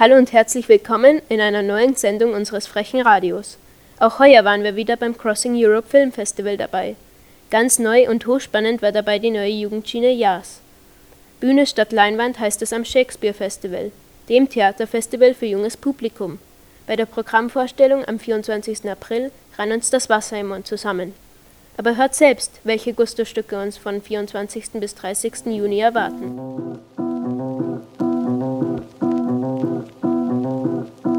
Hallo und herzlich willkommen in einer neuen Sendung unseres frechen Radios. Auch heuer waren wir wieder beim Crossing Europe Film Festival dabei. Ganz neu und hochspannend war dabei die neue Jugendschiene JAS. Bühne statt Leinwand heißt es am Shakespeare Festival, dem Theaterfestival für junges Publikum. Bei der Programmvorstellung am 24. April rann uns das Wasser im Mund zusammen. Aber hört selbst, welche Gusto-Stücke uns von 24. bis 30. Juni erwarten. Thank you.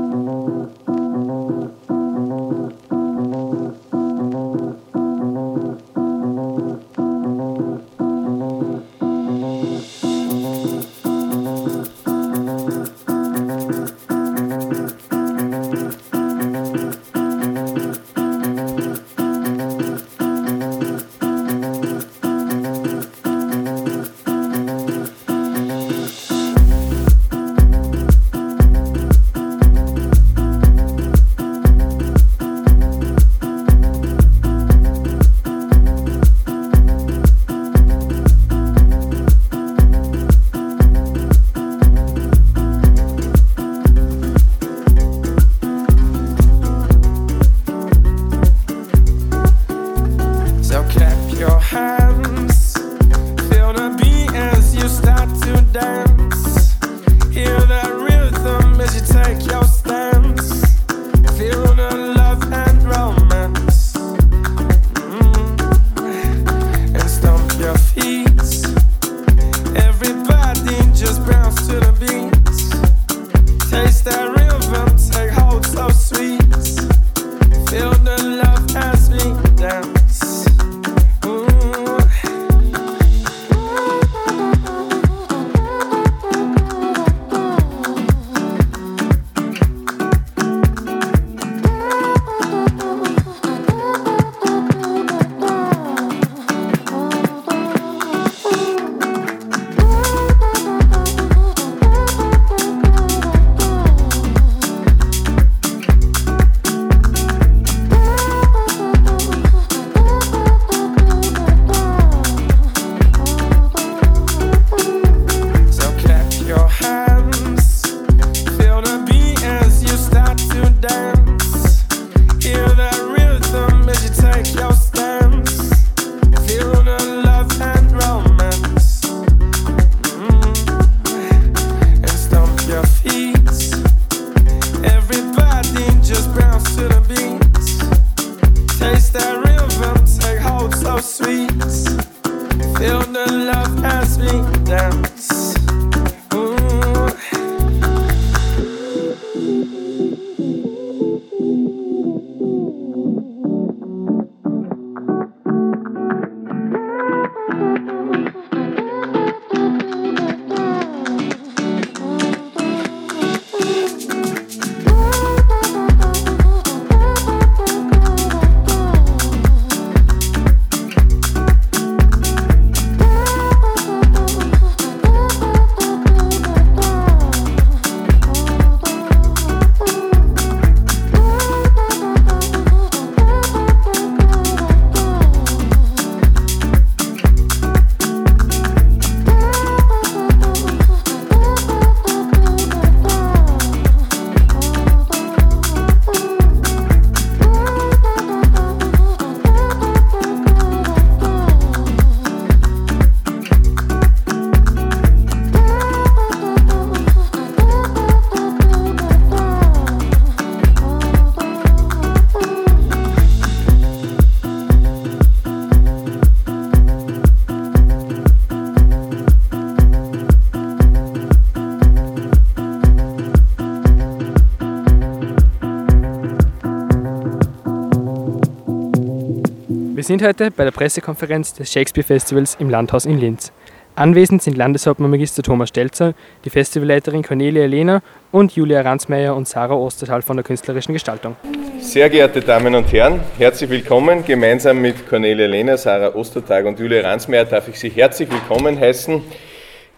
Sind heute bei der Pressekonferenz des Shakespeare Festivals im Landhaus in Linz. Anwesend sind Landeshauptmann Magister Thomas Stelzer, die Festivalleiterin Cornelia Lehner und Julia Ransmeier und Sarah Ostertal von der künstlerischen Gestaltung. Sehr geehrte Damen und Herren, herzlich willkommen. Gemeinsam mit Cornelia Lehner, Sarah Ostertag und Julia Ransmeier darf ich Sie herzlich willkommen heißen,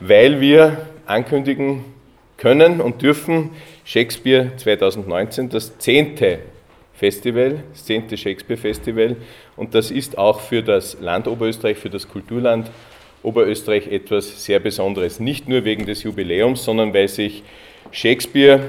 weil wir ankündigen können und dürfen Shakespeare 2019, das zehnte Festival, das zehnte Shakespeare Festival. Und das ist auch für das Land Oberösterreich, für das Kulturland Oberösterreich etwas sehr Besonderes. Nicht nur wegen des Jubiläums, sondern weil sich Shakespeare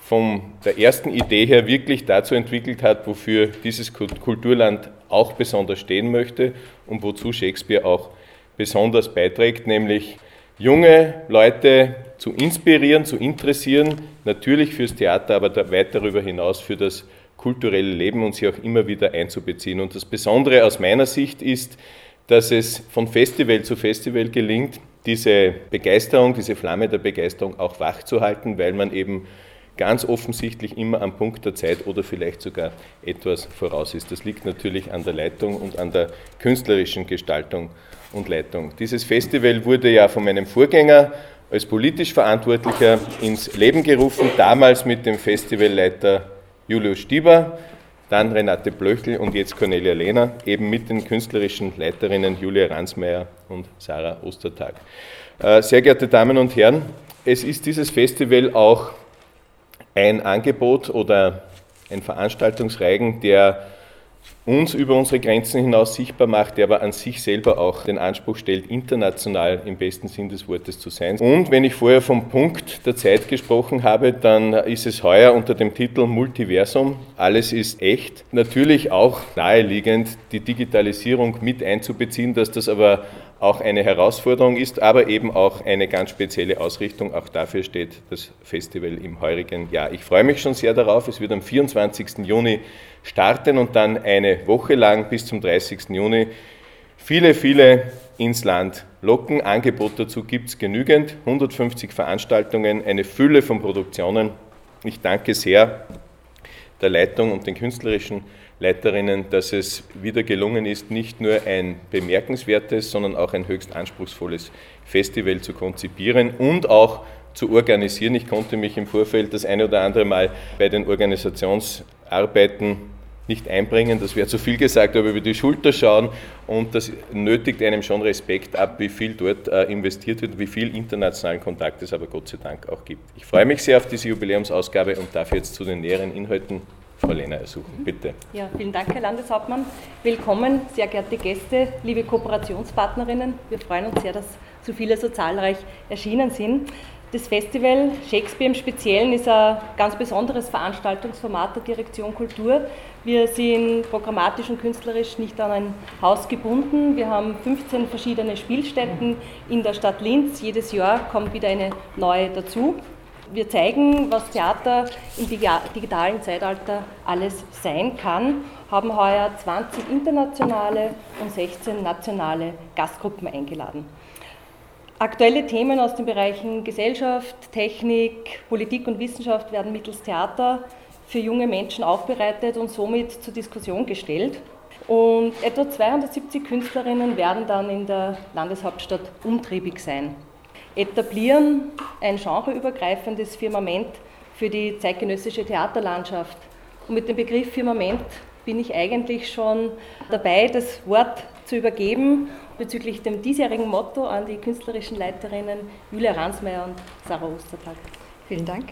von der ersten Idee her wirklich dazu entwickelt hat, wofür dieses Kulturland auch besonders stehen möchte und wozu Shakespeare auch besonders beiträgt, nämlich junge Leute zu inspirieren, zu interessieren, natürlich fürs Theater, aber weit darüber hinaus für das kulturelle Leben und sie auch immer wieder einzubeziehen. Und das Besondere aus meiner Sicht ist, dass es von Festival zu Festival gelingt, diese Begeisterung, diese Flamme der Begeisterung auch wachzuhalten, weil man eben ganz offensichtlich immer am Punkt der Zeit oder vielleicht sogar etwas voraus ist. Das liegt natürlich an der Leitung und an der künstlerischen Gestaltung und Leitung. Dieses Festival wurde ja von meinem Vorgänger als politisch Verantwortlicher ins Leben gerufen, damals mit dem Festivalleiter Julius Stieber dann Renate Blöchel und jetzt Cornelia Lehner, eben mit den künstlerischen Leiterinnen Julia Ransmeier und Sarah Ostertag. Äh, sehr geehrte Damen und Herren, es ist dieses Festival auch ein Angebot oder ein Veranstaltungsreigen, der uns über unsere Grenzen hinaus sichtbar macht, der aber an sich selber auch den Anspruch stellt, international im besten Sinn des Wortes zu sein. Und wenn ich vorher vom Punkt der Zeit gesprochen habe, dann ist es heuer unter dem Titel Multiversum, alles ist echt, natürlich auch naheliegend, die Digitalisierung mit einzubeziehen, dass das aber auch eine Herausforderung ist, aber eben auch eine ganz spezielle Ausrichtung. Auch dafür steht das Festival im heurigen Jahr. Ich freue mich schon sehr darauf. Es wird am 24. Juni starten und dann eine Woche lang bis zum 30. Juni viele, viele ins Land locken. Angebot dazu gibt es genügend. 150 Veranstaltungen, eine Fülle von Produktionen. Ich danke sehr der Leitung und den künstlerischen Leiterinnen, dass es wieder gelungen ist, nicht nur ein bemerkenswertes, sondern auch ein höchst anspruchsvolles Festival zu konzipieren und auch zu organisieren. Ich konnte mich im Vorfeld das eine oder andere Mal bei den Organisationsarbeiten nicht einbringen, das wäre zu viel gesagt, aber über die Schulter schauen und das nötigt einem schon Respekt ab, wie viel dort äh, investiert wird, wie viel internationalen Kontakt es aber Gott sei Dank auch gibt. Ich freue mich sehr auf diese Jubiläumsausgabe und darf jetzt zu den näheren Inhalten Frau Lehner ersuchen. Bitte. Ja, vielen Dank, Herr Landeshauptmann. Willkommen, sehr geehrte Gäste, liebe Kooperationspartnerinnen. Wir freuen uns sehr, dass so viele so zahlreich erschienen sind. Das Festival Shakespeare im Speziellen ist ein ganz besonderes Veranstaltungsformat der Direktion Kultur. Wir sind programmatisch und künstlerisch nicht an ein Haus gebunden. Wir haben 15 verschiedene Spielstätten in der Stadt Linz. Jedes Jahr kommt wieder eine neue dazu. Wir zeigen, was Theater im digitalen Zeitalter alles sein kann, haben heuer 20 internationale und 16 nationale Gastgruppen eingeladen. Aktuelle Themen aus den Bereichen Gesellschaft, Technik, Politik und Wissenschaft werden mittels Theater für junge Menschen aufbereitet und somit zur Diskussion gestellt. Und etwa 270 Künstlerinnen werden dann in der Landeshauptstadt umtriebig sein. Etablieren ein genreübergreifendes Firmament für die zeitgenössische Theaterlandschaft. Und mit dem Begriff Firmament bin ich eigentlich schon dabei, das Wort zu übergeben bezüglich dem diesjährigen Motto an die künstlerischen Leiterinnen Julia Ransmeier und Sarah Ostertag. Vielen Dank.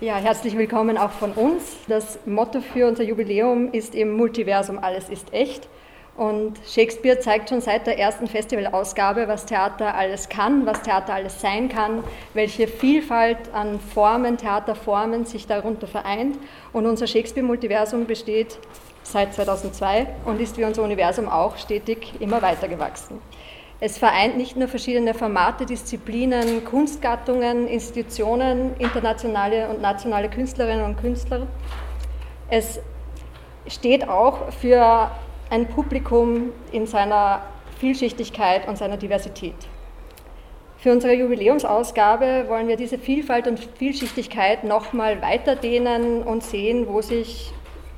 Ja, herzlich willkommen auch von uns. Das Motto für unser Jubiläum ist im Multiversum Alles ist echt. Und Shakespeare zeigt schon seit der ersten Festivalausgabe, was Theater alles kann, was Theater alles sein kann, welche Vielfalt an Formen, Theaterformen sich darunter vereint. Und unser Shakespeare-Multiversum besteht seit 2002 und ist wie unser Universum auch stetig immer weiter gewachsen. Es vereint nicht nur verschiedene Formate, Disziplinen, Kunstgattungen, Institutionen, internationale und nationale Künstlerinnen und Künstler. Es steht auch für ein Publikum in seiner Vielschichtigkeit und seiner Diversität. Für unsere Jubiläumsausgabe wollen wir diese Vielfalt und Vielschichtigkeit nochmal weiterdehnen und sehen, wo sich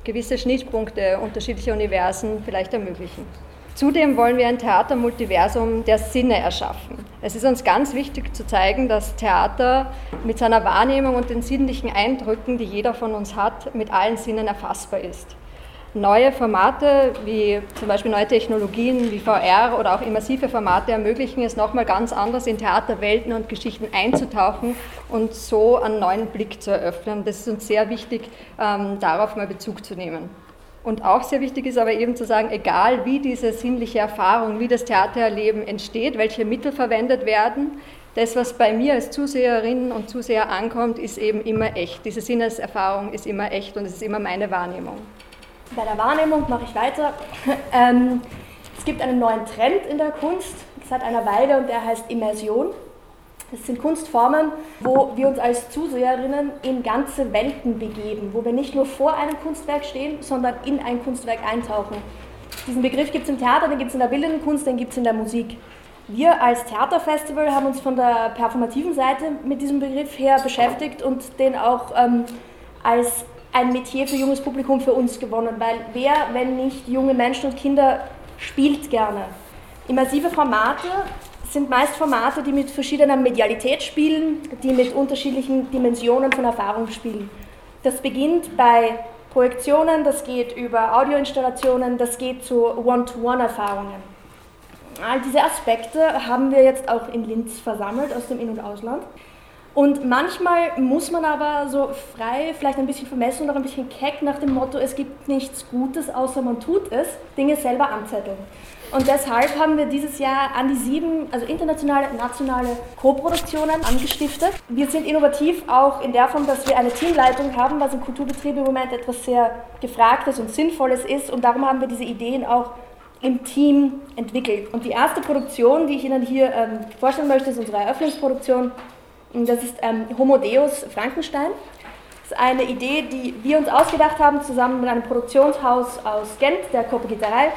gewisse Schnittpunkte unterschiedlicher Universen vielleicht ermöglichen. Zudem wollen wir ein Theatermultiversum der Sinne erschaffen. Es ist uns ganz wichtig zu zeigen, dass Theater mit seiner Wahrnehmung und den sinnlichen Eindrücken, die jeder von uns hat, mit allen Sinnen erfassbar ist. Neue Formate wie zum Beispiel neue Technologien wie VR oder auch immersive Formate ermöglichen es nochmal ganz anders in Theaterwelten und Geschichten einzutauchen und so einen neuen Blick zu eröffnen. Das ist uns sehr wichtig, ähm, darauf mal Bezug zu nehmen. Und auch sehr wichtig ist aber eben zu sagen, egal wie diese sinnliche Erfahrung, wie das Theatererleben entsteht, welche Mittel verwendet werden, das, was bei mir als Zuseherinnen und Zuseher ankommt, ist eben immer echt. Diese Sinneserfahrung ist immer echt und es ist immer meine Wahrnehmung. Bei der Wahrnehmung mache ich weiter. ähm, es gibt einen neuen Trend in der Kunst seit einer Weile und der heißt Immersion. Das sind Kunstformen, wo wir uns als Zuseherinnen in ganze Welten begeben, wo wir nicht nur vor einem Kunstwerk stehen, sondern in ein Kunstwerk eintauchen. Diesen Begriff gibt es im Theater, den gibt es in der bildenden Kunst, den gibt es in der Musik. Wir als Theaterfestival haben uns von der performativen Seite mit diesem Begriff her beschäftigt und den auch ähm, als ein Metier für junges Publikum für uns gewonnen, weil wer, wenn nicht junge Menschen und Kinder, spielt gerne. Immersive Formate sind meist Formate, die mit verschiedener Medialität spielen, die mit unterschiedlichen Dimensionen von Erfahrung spielen. Das beginnt bei Projektionen, das geht über Audioinstallationen, das geht zu One-to-One-Erfahrungen. All diese Aspekte haben wir jetzt auch in Linz versammelt aus dem In- und Ausland. Und manchmal muss man aber so frei, vielleicht ein bisschen vermessen und auch ein bisschen keck nach dem Motto, es gibt nichts Gutes, außer man tut es, Dinge selber anzetteln. Und deshalb haben wir dieses Jahr an die sieben, also internationale, nationale Co-Produktionen angestiftet. Wir sind innovativ auch in der Form, dass wir eine Teamleitung haben, was im Kulturbetrieb im Moment etwas sehr Gefragtes und Sinnvolles ist. Und darum haben wir diese Ideen auch im Team entwickelt. Und die erste Produktion, die ich Ihnen hier ähm, vorstellen möchte, ist unsere Eröffnungsproduktion. Das ist ähm, Homo Deus Frankenstein. Das ist eine Idee, die wir uns ausgedacht haben, zusammen mit einem Produktionshaus aus Gent, der Kopagiterei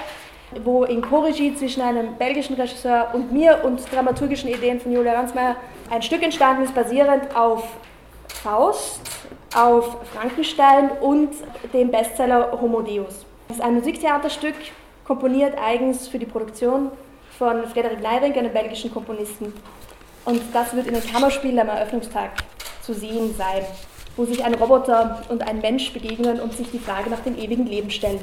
wo in Co-Regie zwischen einem belgischen Regisseur und mir und dramaturgischen Ideen von Julia Ransmayr ein Stück entstanden ist, basierend auf Faust, auf Frankenstein und dem Bestseller Homo Deus. Das ist ein Musiktheaterstück, komponiert eigens für die Produktion von Frederik Leiring, einem belgischen Komponisten. Und das wird in den Kammerspielen am Eröffnungstag zu sehen sein wo sich ein Roboter und ein Mensch begegnen und sich die Frage nach dem ewigen Leben stellen.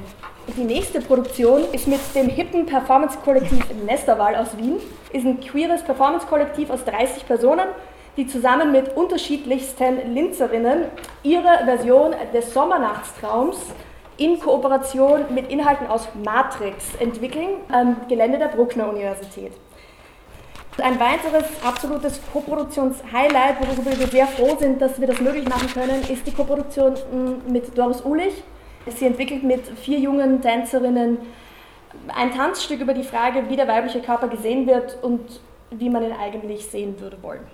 Und die nächste Produktion ist mit dem hippen Performance-Kollektiv Nesterwahl aus Wien. Ist ein queeres Performance-Kollektiv aus 30 Personen, die zusammen mit unterschiedlichsten Linzerinnen ihre Version des Sommernachtstraums in Kooperation mit Inhalten aus Matrix entwickeln, am Gelände der Bruckner Universität. Ein weiteres absolutes Koproduktions-Highlight, worüber wir sehr froh sind, dass wir das möglich machen können, ist die Koproduktion mm, mit Doris Ulich. Sie entwickelt mit vier jungen Tänzerinnen ein Tanzstück über die Frage, wie der weibliche Körper gesehen wird und wie man ihn eigentlich sehen würde wollen.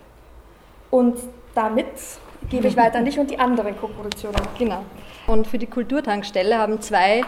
Und damit gebe ich weiter an dich und die anderen Koproduktionen. Genau. Und für die Kulturtankstelle haben zwei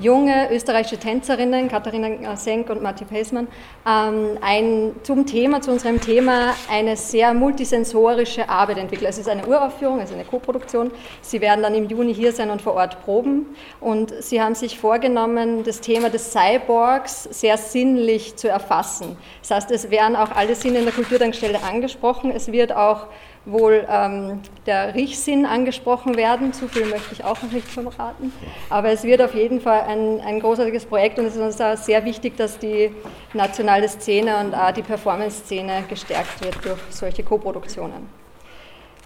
junge österreichische Tänzerinnen, Katharina Senk und Matti Pesmann, ähm, ein, zum Thema, zu unserem Thema, eine sehr multisensorische Arbeit entwickelt. Es ist eine Uraufführung, also eine Koproduktion. Sie werden dann im Juni hier sein und vor Ort proben. Und sie haben sich vorgenommen, das Thema des Cyborgs sehr sinnlich zu erfassen. Das heißt, es werden auch alle Sinne in der Kulturtankstelle angesprochen. Es wird auch wohl ähm, der Riechsinn angesprochen werden. Zu viel möchte ich auch noch nicht verraten. Aber es wird auf jeden Fall ein, ein großartiges Projekt und es ist uns auch sehr wichtig, dass die nationale Szene und auch die Performance-Szene gestärkt wird durch solche Koproduktionen.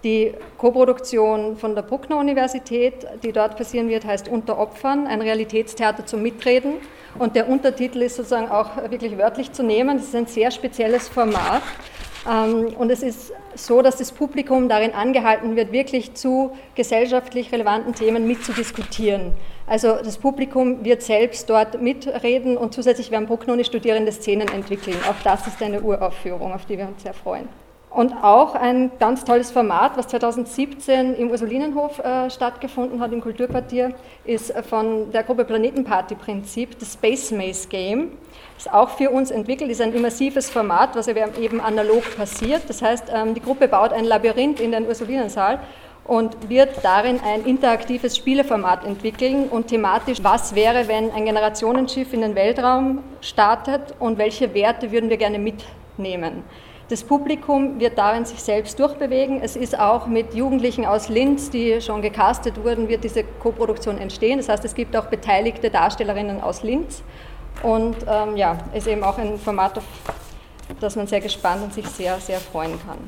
Die Koproduktion von der Bruckner Universität, die dort passieren wird, heißt Unter Opfern, ein Realitätstheater zum Mitreden. Und der Untertitel ist sozusagen auch wirklich wörtlich zu nehmen. Das ist ein sehr spezielles Format. Ähm, und es ist so, dass das Publikum darin angehalten wird, wirklich zu gesellschaftlich relevanten Themen mitzudiskutieren. Also das Publikum wird selbst dort mitreden und zusätzlich werden Brucknoni-Studierende Szenen entwickeln. Auch das ist eine Uraufführung, auf die wir uns sehr freuen. Und auch ein ganz tolles Format, was 2017 im Ursulinenhof äh, stattgefunden hat, im Kulturquartier, ist von der Gruppe Planetenparty Prinzip, das Space Maze Game. Ist auch für uns entwickelt, ist ein immersives Format, was eben analog passiert. Das heißt, ähm, die Gruppe baut ein Labyrinth in den Ursulinensaal und wird darin ein interaktives Spieleformat entwickeln und thematisch, was wäre, wenn ein Generationenschiff in den Weltraum startet und welche Werte würden wir gerne mitnehmen. Das Publikum wird darin sich selbst durchbewegen. Es ist auch mit Jugendlichen aus Linz, die schon gecastet wurden, wird diese Koproduktion entstehen. Das heißt, es gibt auch beteiligte Darstellerinnen aus Linz. Und ähm, ja, ist eben auch ein Format, auf das man sehr gespannt und sich sehr, sehr freuen kann.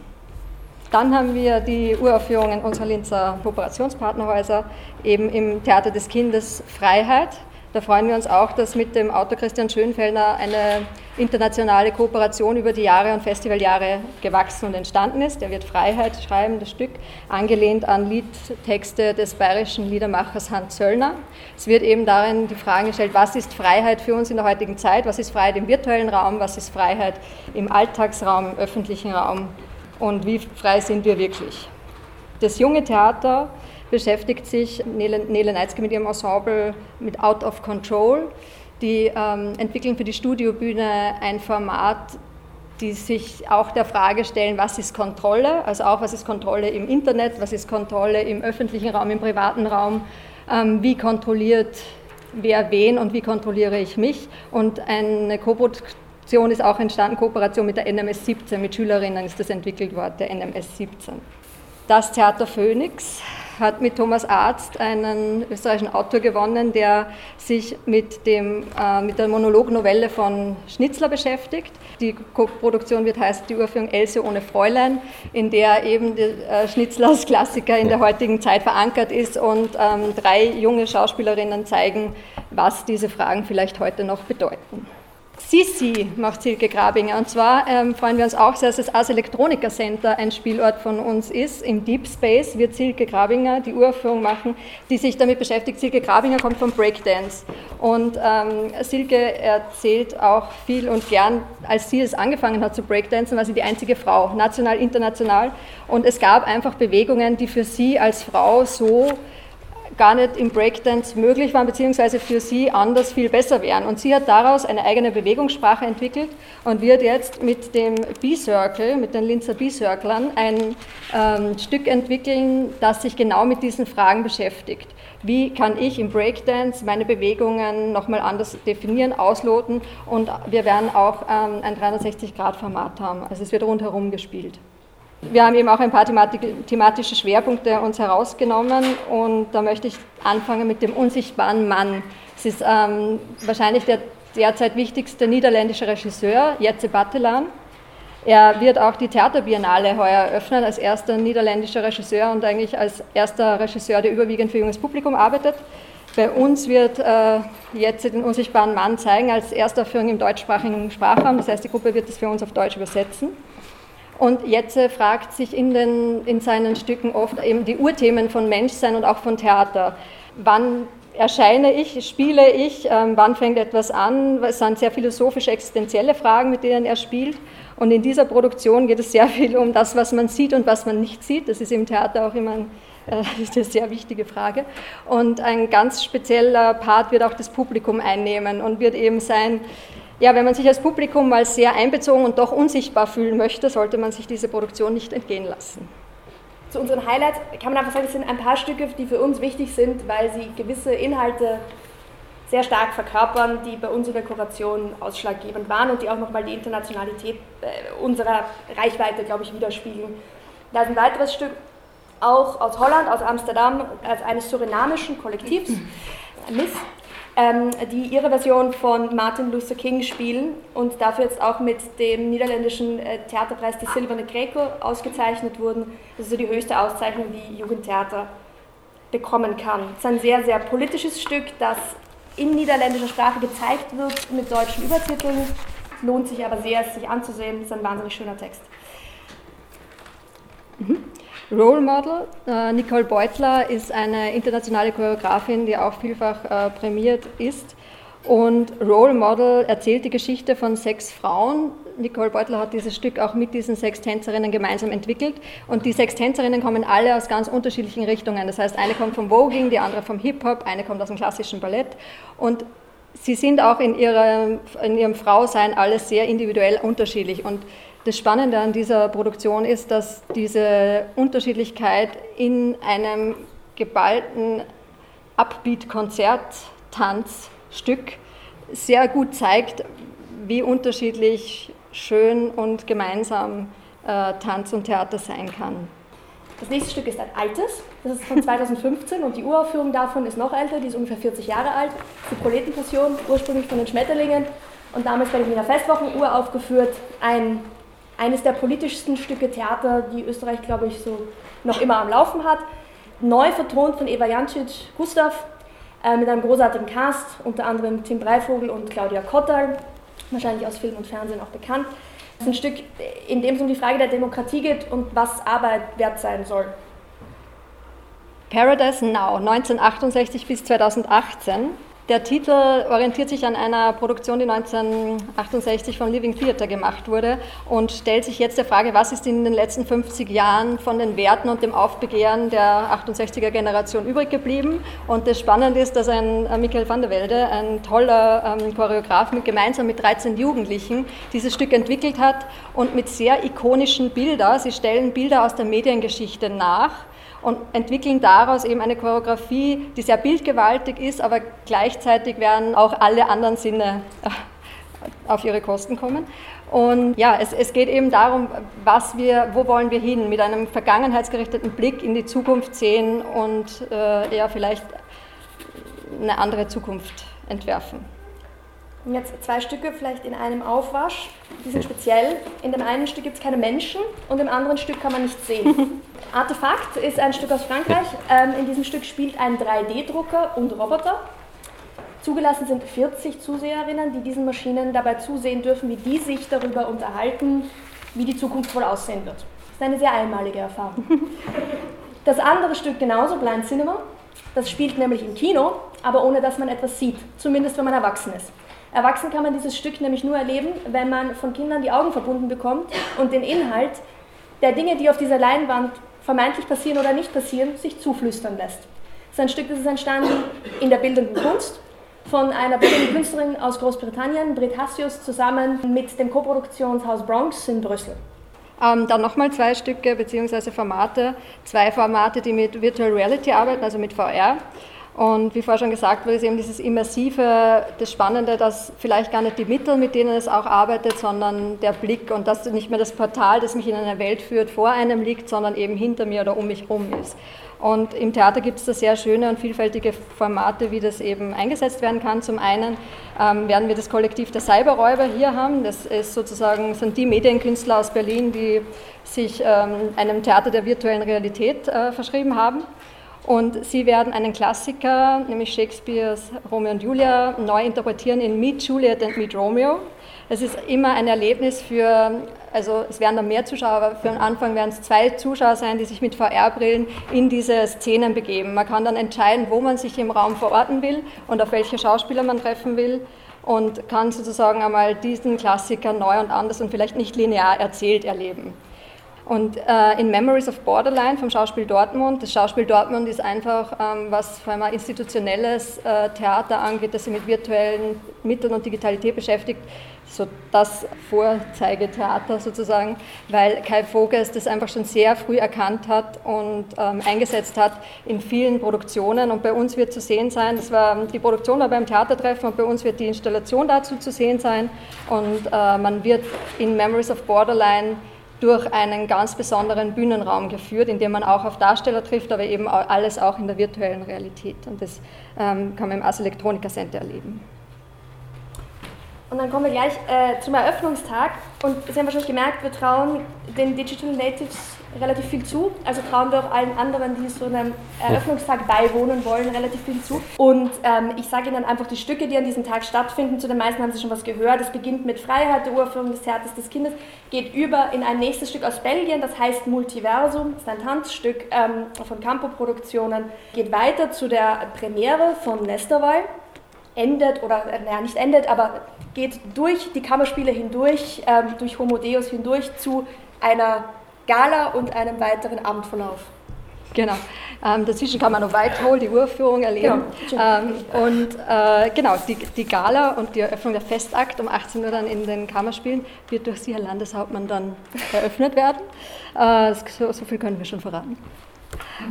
Dann haben wir die Uraufführungen unserer Linzer Kooperationspartnerhäuser eben im Theater des Kindes Freiheit. Da freuen wir uns auch, dass mit dem Autor Christian Schönfellner eine internationale Kooperation über die Jahre und Festivaljahre gewachsen und entstanden ist. Er wird Freiheit schreiben, das Stück, angelehnt an Liedtexte des bayerischen Liedermachers Hans Zöllner. Es wird eben darin die Frage gestellt, was ist Freiheit für uns in der heutigen Zeit, was ist Freiheit im virtuellen Raum, was ist Freiheit im Alltagsraum, im öffentlichen Raum und wie frei sind wir wirklich. Das junge Theater beschäftigt sich, Nele, Neitzke mit ihrem Ensemble, mit Out of Control. Die ähm, entwickeln für die Studiobühne ein Format, die sich auch der Frage stellen, was ist Kontrolle, also auch was ist Kontrolle im Internet, was ist Kontrolle im öffentlichen Raum, im privaten Raum, ähm, wie kontrolliert wer wen und wie kontrolliere ich mich. Und eine Kooperation ist auch entstanden, Kooperation mit der NMS 17, mit Schülerinnen ist das entwickelt worden, der NMS 17. Das Theater Phoenix hat mit Thomas Arzt einen österreichischen Autor gewonnen, der sich mit, dem, äh, mit der Monolognovelle von Schnitzler beschäftigt. Die Produktion wird heißen die Urführung Else ohne Fräulein, in der eben die, äh, Schnitzlers Klassiker in der heutigen Zeit verankert ist und ähm, drei junge Schauspielerinnen zeigen, was diese Fragen vielleicht heute noch bedeuten. Sisi macht Silke Grabinger. Und zwar ähm, freuen wir uns auch sehr, dass das Ars Electronica Center ein Spielort von uns ist. Im Deep Space wird Silke Grabinger die Uraufführung machen, die sich damit beschäftigt. Silke Grabinger kommt vom Breakdance. Und ähm, Silke erzählt auch viel und gern, als sie es angefangen hat zu Breakdancen, war sie die einzige Frau, national, international. Und es gab einfach Bewegungen, die für sie als Frau so gar nicht im Breakdance möglich waren, beziehungsweise für sie anders viel besser wären. Und sie hat daraus eine eigene Bewegungssprache entwickelt und wird jetzt mit dem B-Circle, mit den Linzer B-Circlern, ein ähm, Stück entwickeln, das sich genau mit diesen Fragen beschäftigt. Wie kann ich im Breakdance meine Bewegungen nochmal anders definieren, ausloten und wir werden auch ähm, ein 360-Grad-Format haben. Also es wird rundherum gespielt. Wir haben eben auch ein paar thematische Schwerpunkte uns herausgenommen und da möchte ich anfangen mit dem unsichtbaren Mann. Es ist ähm, wahrscheinlich der derzeit wichtigste niederländische Regisseur, Jetze Battelan. Er wird auch die Theaterbiennale heuer eröffnen als erster niederländischer Regisseur und eigentlich als erster Regisseur, der überwiegend für junges Publikum arbeitet. Bei uns wird äh, jetzt den unsichtbaren Mann zeigen als erster Führung im deutschsprachigen Sprachraum. Das heißt, die Gruppe wird es für uns auf Deutsch übersetzen. Und Jetze fragt sich in, den, in seinen Stücken oft eben die Urthemen von Menschsein und auch von Theater. Wann erscheine ich, spiele ich, ähm, wann fängt etwas an? Es sind sehr philosophische, existenzielle Fragen, mit denen er spielt. Und in dieser Produktion geht es sehr viel um das, was man sieht und was man nicht sieht. Das ist im Theater auch immer ein, äh, eine sehr wichtige Frage. Und ein ganz spezieller Part wird auch das Publikum einnehmen und wird eben sein, ja, wenn man sich als Publikum mal sehr einbezogen und doch unsichtbar fühlen möchte, sollte man sich diese Produktion nicht entgehen lassen. Zu unseren Highlights kann man einfach sagen, es sind ein paar Stücke, die für uns wichtig sind, weil sie gewisse Inhalte sehr stark verkörpern, die bei uns in der Kuration ausschlaggebend waren und die auch nochmal die Internationalität äh, unserer Reichweite, glaube ich, widerspiegeln. Da ist ein weiteres Stück, auch aus Holland, aus Amsterdam, als eines surinamischen Kollektivs, Miss, die ihre Version von Martin Luther King spielen und dafür jetzt auch mit dem niederländischen äh, Theaterpreis die Silberne Greco ausgezeichnet wurden. Das ist so die höchste Auszeichnung, die Jugendtheater bekommen kann. Es ist ein sehr, sehr politisches Stück, das in niederländischer Sprache gezeigt wird mit deutschen Übertiteln. Lohnt sich aber sehr, es sich anzusehen. Es ist ein wahnsinnig schöner Text. Mhm. Role Model. Äh, Nicole Beutler ist eine internationale Choreografin, die auch vielfach äh, prämiert ist. Und Role Model erzählt die Geschichte von sechs Frauen. Nicole Beutler hat dieses Stück auch mit diesen sechs Tänzerinnen gemeinsam entwickelt. Und die sechs Tänzerinnen kommen alle aus ganz unterschiedlichen Richtungen. Das heißt, eine kommt vom Voging, die andere vom Hip-Hop, eine kommt aus dem klassischen Ballett. Und sie sind auch in ihrem, in ihrem Frausein alles sehr individuell unterschiedlich. Und Das Spannende an dieser Produktion ist, dass diese Unterschiedlichkeit in einem geballten Upbeat-Konzert-Tanzstück sehr gut zeigt, wie unterschiedlich schön und gemeinsam äh, Tanz und Theater sein kann. Das nächste Stück ist ein altes, das ist von 2015 und die Uraufführung davon ist noch älter, die ist ungefähr 40 Jahre alt. Die Proletenpassion, ursprünglich von den Schmetterlingen und damals bei den Wiener Festwochen uraufgeführt. Ein, eines der politischsten Stücke Theater, die Österreich, glaube ich, so noch immer am Laufen hat. Neu vertont von Eva Jancic Gustav äh, mit einem großartigen Cast, unter anderem Tim Breivogel und Claudia Kottal, wahrscheinlich aus Film und Fernsehen auch bekannt. Das ist ein Stück, in dem es um die Frage der Demokratie geht und was Arbeit wert sein soll. Paradise Now, 1968 bis 2018 der Titel orientiert sich an einer Produktion, die 1968 von Living Theatre gemacht wurde und stellt sich jetzt der Frage, was ist in den letzten 50 Jahren von den Werten und dem Aufbegehren der 68er Generation übrig geblieben. Und das Spannende ist, dass ein äh, Michael van der Welde, ein toller ähm, Choreograf, mit, gemeinsam mit 13 Jugendlichen dieses Stück entwickelt hat und mit sehr ikonischen Bildern, sie stellen Bilder aus der Mediengeschichte nach und entwickeln daraus eben eine Choreografie, die sehr bildgewaltig ist, aber gleichzeitig werden auch alle anderen Sinne äh, auf ihre Kosten kommen. Und ja, es, es geht eben darum, was wir, wo wollen wir hin, mit einem vergangenheitsgerichteten Blick in die Zukunft sehen und äh, ja, vielleicht eine andere Zukunft entwerfen. Und jetzt zwei Stücke vielleicht in einem Aufwasch. Die sind speziell. In dem einen Stück gibt es keine Menschen und im anderen Stück kann man nichts sehen. Artefakt ist ein Stück aus Frankreich. Ähm, in diesem Stück spielt ein 3D-Drucker und Roboter. Zugelassen sind 40 Zuseherinnen, die diesen Maschinen dabei zusehen dürfen, wie die sich darüber unterhalten, wie die Zukunft wohl aussehen wird. Das ist eine sehr einmalige Erfahrung. Das andere Stück genauso, Blind Cinema, das spielt nämlich im Kino, aber ohne dass man etwas sieht, zumindest wenn man erwachsen ist. Erwachsen kann man dieses Stück nämlich nur erleben, wenn man von Kindern die Augen verbunden bekommt und den Inhalt der Dinge, die auf dieser Leinwand vermeintlich passieren oder nicht passieren, sich zuflüstern lässt. Das ist ein Stück, das ist entstanden in der bildenden Kunst von einer bildenden Künstlerin aus Großbritannien, Brit Hassius, zusammen mit dem Koproduktionshaus Bronx in Brüssel. Ähm, dann nochmal zwei Stücke bzw. Formate, zwei Formate, die mit Virtual Reality arbeiten, also mit VR. Und wie vorher schon gesagt wurde, ist eben dieses Immersive das Spannende, dass vielleicht gar nicht die Mittel, mit denen es auch arbeitet, sondern der Blick und dass nicht mehr das Portal, das mich in eine Welt führt, vor einem liegt, sondern eben hinter mir oder um mich herum ist. Und im Theater gibt es da sehr schöne und vielfältige Formate, wie das eben eingesetzt werden kann. Zum einen ähm, werden wir das Kollektiv der Cyberräuber hier haben. Das ist sozusagen, sind die Medienkünstler aus Berlin, die sich ähm, einem Theater der virtuellen Realität äh, verschrieben haben. Und sie werden einen Klassiker, nämlich Shakespeares Romeo und Julia, neu interpretieren in Meet Juliet and Meet Romeo. Es ist immer ein Erlebnis für, also es werden dann mehr Zuschauer, aber für den Anfang werden es zwei Zuschauer sein, die sich mit VR-Brillen in diese Szenen begeben. Man kann dann entscheiden, wo man sich im Raum verorten will und auf welche Schauspieler man treffen will und kann sozusagen einmal diesen Klassiker neu und anders und vielleicht nicht linear erzählt erleben. Und äh, in Memories of Borderline vom Schauspiel Dortmund, das Schauspiel Dortmund ist einfach, ähm, was vor allem institutionelles äh, Theater angeht, das sich mit virtuellen Mitteln und Digitalität beschäftigt, so das Vorzeigetheater sozusagen, weil Kai Voges das einfach schon sehr früh erkannt hat und ähm, eingesetzt hat in vielen Produktionen. Und bei uns wird zu sehen sein, das war, die Produktion war beim Theatertreffen und bei uns wird die Installation dazu zu sehen sein. Und äh, man wird in Memories of Borderline durch einen ganz besonderen Bühnenraum geführt, in dem man auch auf Darsteller trifft, aber eben alles auch in der virtuellen Realität. Und das ähm, kann man im Ars Electronica Center erleben. Und dann kommen wir gleich äh, zum Eröffnungstag. Und Sie haben wahrscheinlich gemerkt, wir trauen den Digital Natives relativ viel zu. Also trauen wir auch allen anderen, die so einem Eröffnungstag beiwohnen wollen, relativ viel zu. Und ähm, ich sage Ihnen einfach die Stücke, die an diesem Tag stattfinden. Zu den meisten haben Sie schon was gehört. Es beginnt mit Freiheit, der Uraufführung des Theaters des Kindes, geht über in ein nächstes Stück aus Belgien, das heißt Multiversum. Das ist ein Tanzstück ähm, von Campo Produktionen. Geht weiter zu der Premiere von Nesterwall endet, oder äh, naja, nicht endet, aber geht durch die Kammerspiele hindurch, ähm, durch Homo Deus hindurch zu einer Gala und einem weiteren Abendverlauf. Genau. Ähm, dazwischen kann man noch Whitehall, die Uraufführung erleben. Genau. Ähm, und äh, genau, die, die, Gala und die Eröffnung der Festakt um 18 Uhr dann in den Kammerspielen wird durch Sie, Herr Landeshauptmann, dann eröffnet werden. Äh, so, so, viel können wir schon verraten.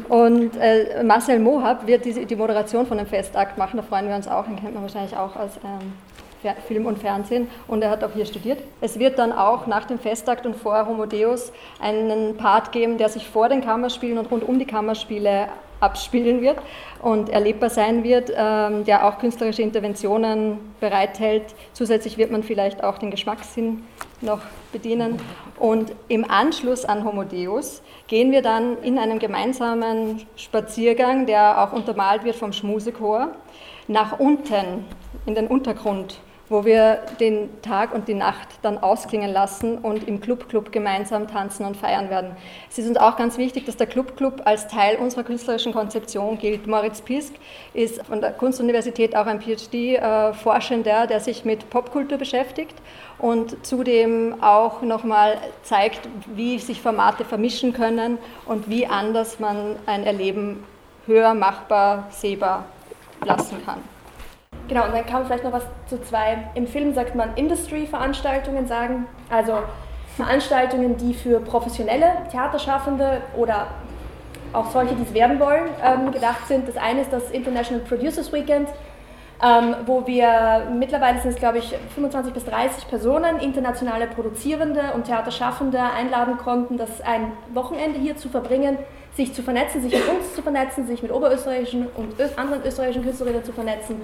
Und äh, Marcel Mohab wird die, die, Moderation von dem Festakt machen, da freuen wir uns auch, den kennt man wahrscheinlich auch aus ähm, Film und Fernsehen. Und er hat auch hier studiert. Es wird dann auch nach dem Festakt und vor Homodeus einen Part geben, der sich vor den Kammerspielen und rund um die Kammerspiele abspielen wird und erlebbar sein wird, ähm, der auch künstlerische Interventionen bereithält. Zusätzlich wird man vielleicht auch den Geschmackssinn noch bedienen. Und im Anschluss an Homodeus gehen wir dann in einem gemeinsamen Spaziergang, der auch untermalt wird vom Schmusechor, nach unten in den Untergrund wo wir den Tag und die Nacht dann ausklingen lassen und im Club Club gemeinsam tanzen und feiern werden. Es ist uns auch ganz wichtig, dass der Club Club als Teil unserer künstlerischen Konzeption gilt. Moritz Pisk ist von der Kunstuniversität auch ein PhD-Forschender, der sich mit Popkultur beschäftigt und zudem auch nochmal zeigt, wie sich Formate vermischen können und wie anders man ein Erleben höher machbar, sehbar lassen kann. Genau, und dann kann man vielleicht noch was zu zwei, im Film sagt man Industry-Veranstaltungen sagen, also Veranstaltungen, die für professionelle Theaterschaffende oder auch solche, die es werden wollen, ähm, gedacht sind. Das eine ist das International Producers Weekend, ähm, wo wir mittlerweile sind es, glaube ich, 25 bis 30 Personen, internationale Produzierende und Theaterschaffende einladen konnten, das ein Wochenende hier zu verbringen, sich zu vernetzen, sich mit uns zu vernetzen, sich mit oberösterreichischen und anderen österreichischen Künstlerinnen zu vernetzen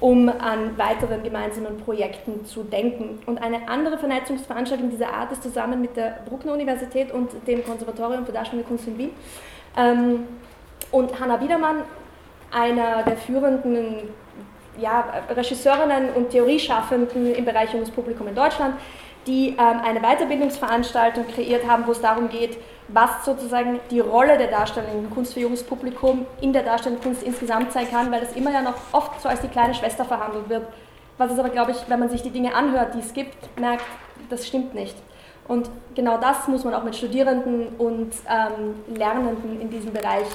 um an weiteren gemeinsamen Projekten zu denken. Und eine andere Vernetzungsveranstaltung dieser Art ist zusammen mit der Bruckner Universität und dem Konservatorium für Darstellende Kunst in Wien ähm, und Hanna Biedermann, einer der führenden ja, Regisseurinnen und Theorieschaffenden im Bereich junges Publikum in Deutschland, die ähm, eine Weiterbildungsveranstaltung kreiert haben, wo es darum geht, was sozusagen die Rolle der darstellenden Kunst für junges Publikum in der darstellenden Kunst insgesamt sein kann, weil das immer ja noch oft so als die kleine Schwester verhandelt wird. Was es aber, glaube ich, wenn man sich die Dinge anhört, die es gibt, merkt, das stimmt nicht. Und genau das muss man auch mit Studierenden und ähm, Lernenden in diesem Bereich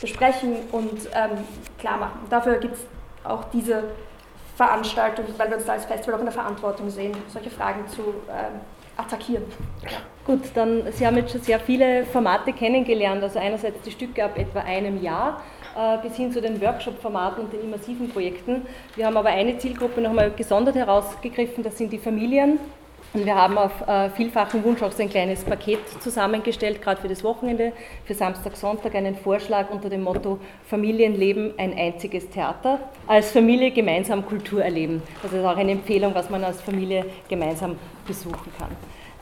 besprechen und ähm, klar machen. Dafür gibt es auch diese Veranstaltung, weil wir uns da als Festival auch in der Verantwortung sehen, solche Fragen zu ähm, attackieren. Ja. Gut, dann Sie haben jetzt schon sehr viele Formate kennengelernt, also einerseits die Stücke ab etwa einem Jahr äh, bis hin zu den Workshop-Formaten und den immersiven Projekten. Wir haben aber eine Zielgruppe nochmal gesondert herausgegriffen, das sind die Familien. Und wir haben auf äh, vielfachen Wunsch auch so ein kleines Paket zusammengestellt, gerade für das Wochenende, für Samstag, Sonntag, einen Vorschlag unter dem Motto Familienleben, ein einziges Theater. Als Familie gemeinsam Kultur erleben. Das ist auch eine Empfehlung, was man als Familie gemeinsam besuchen kann.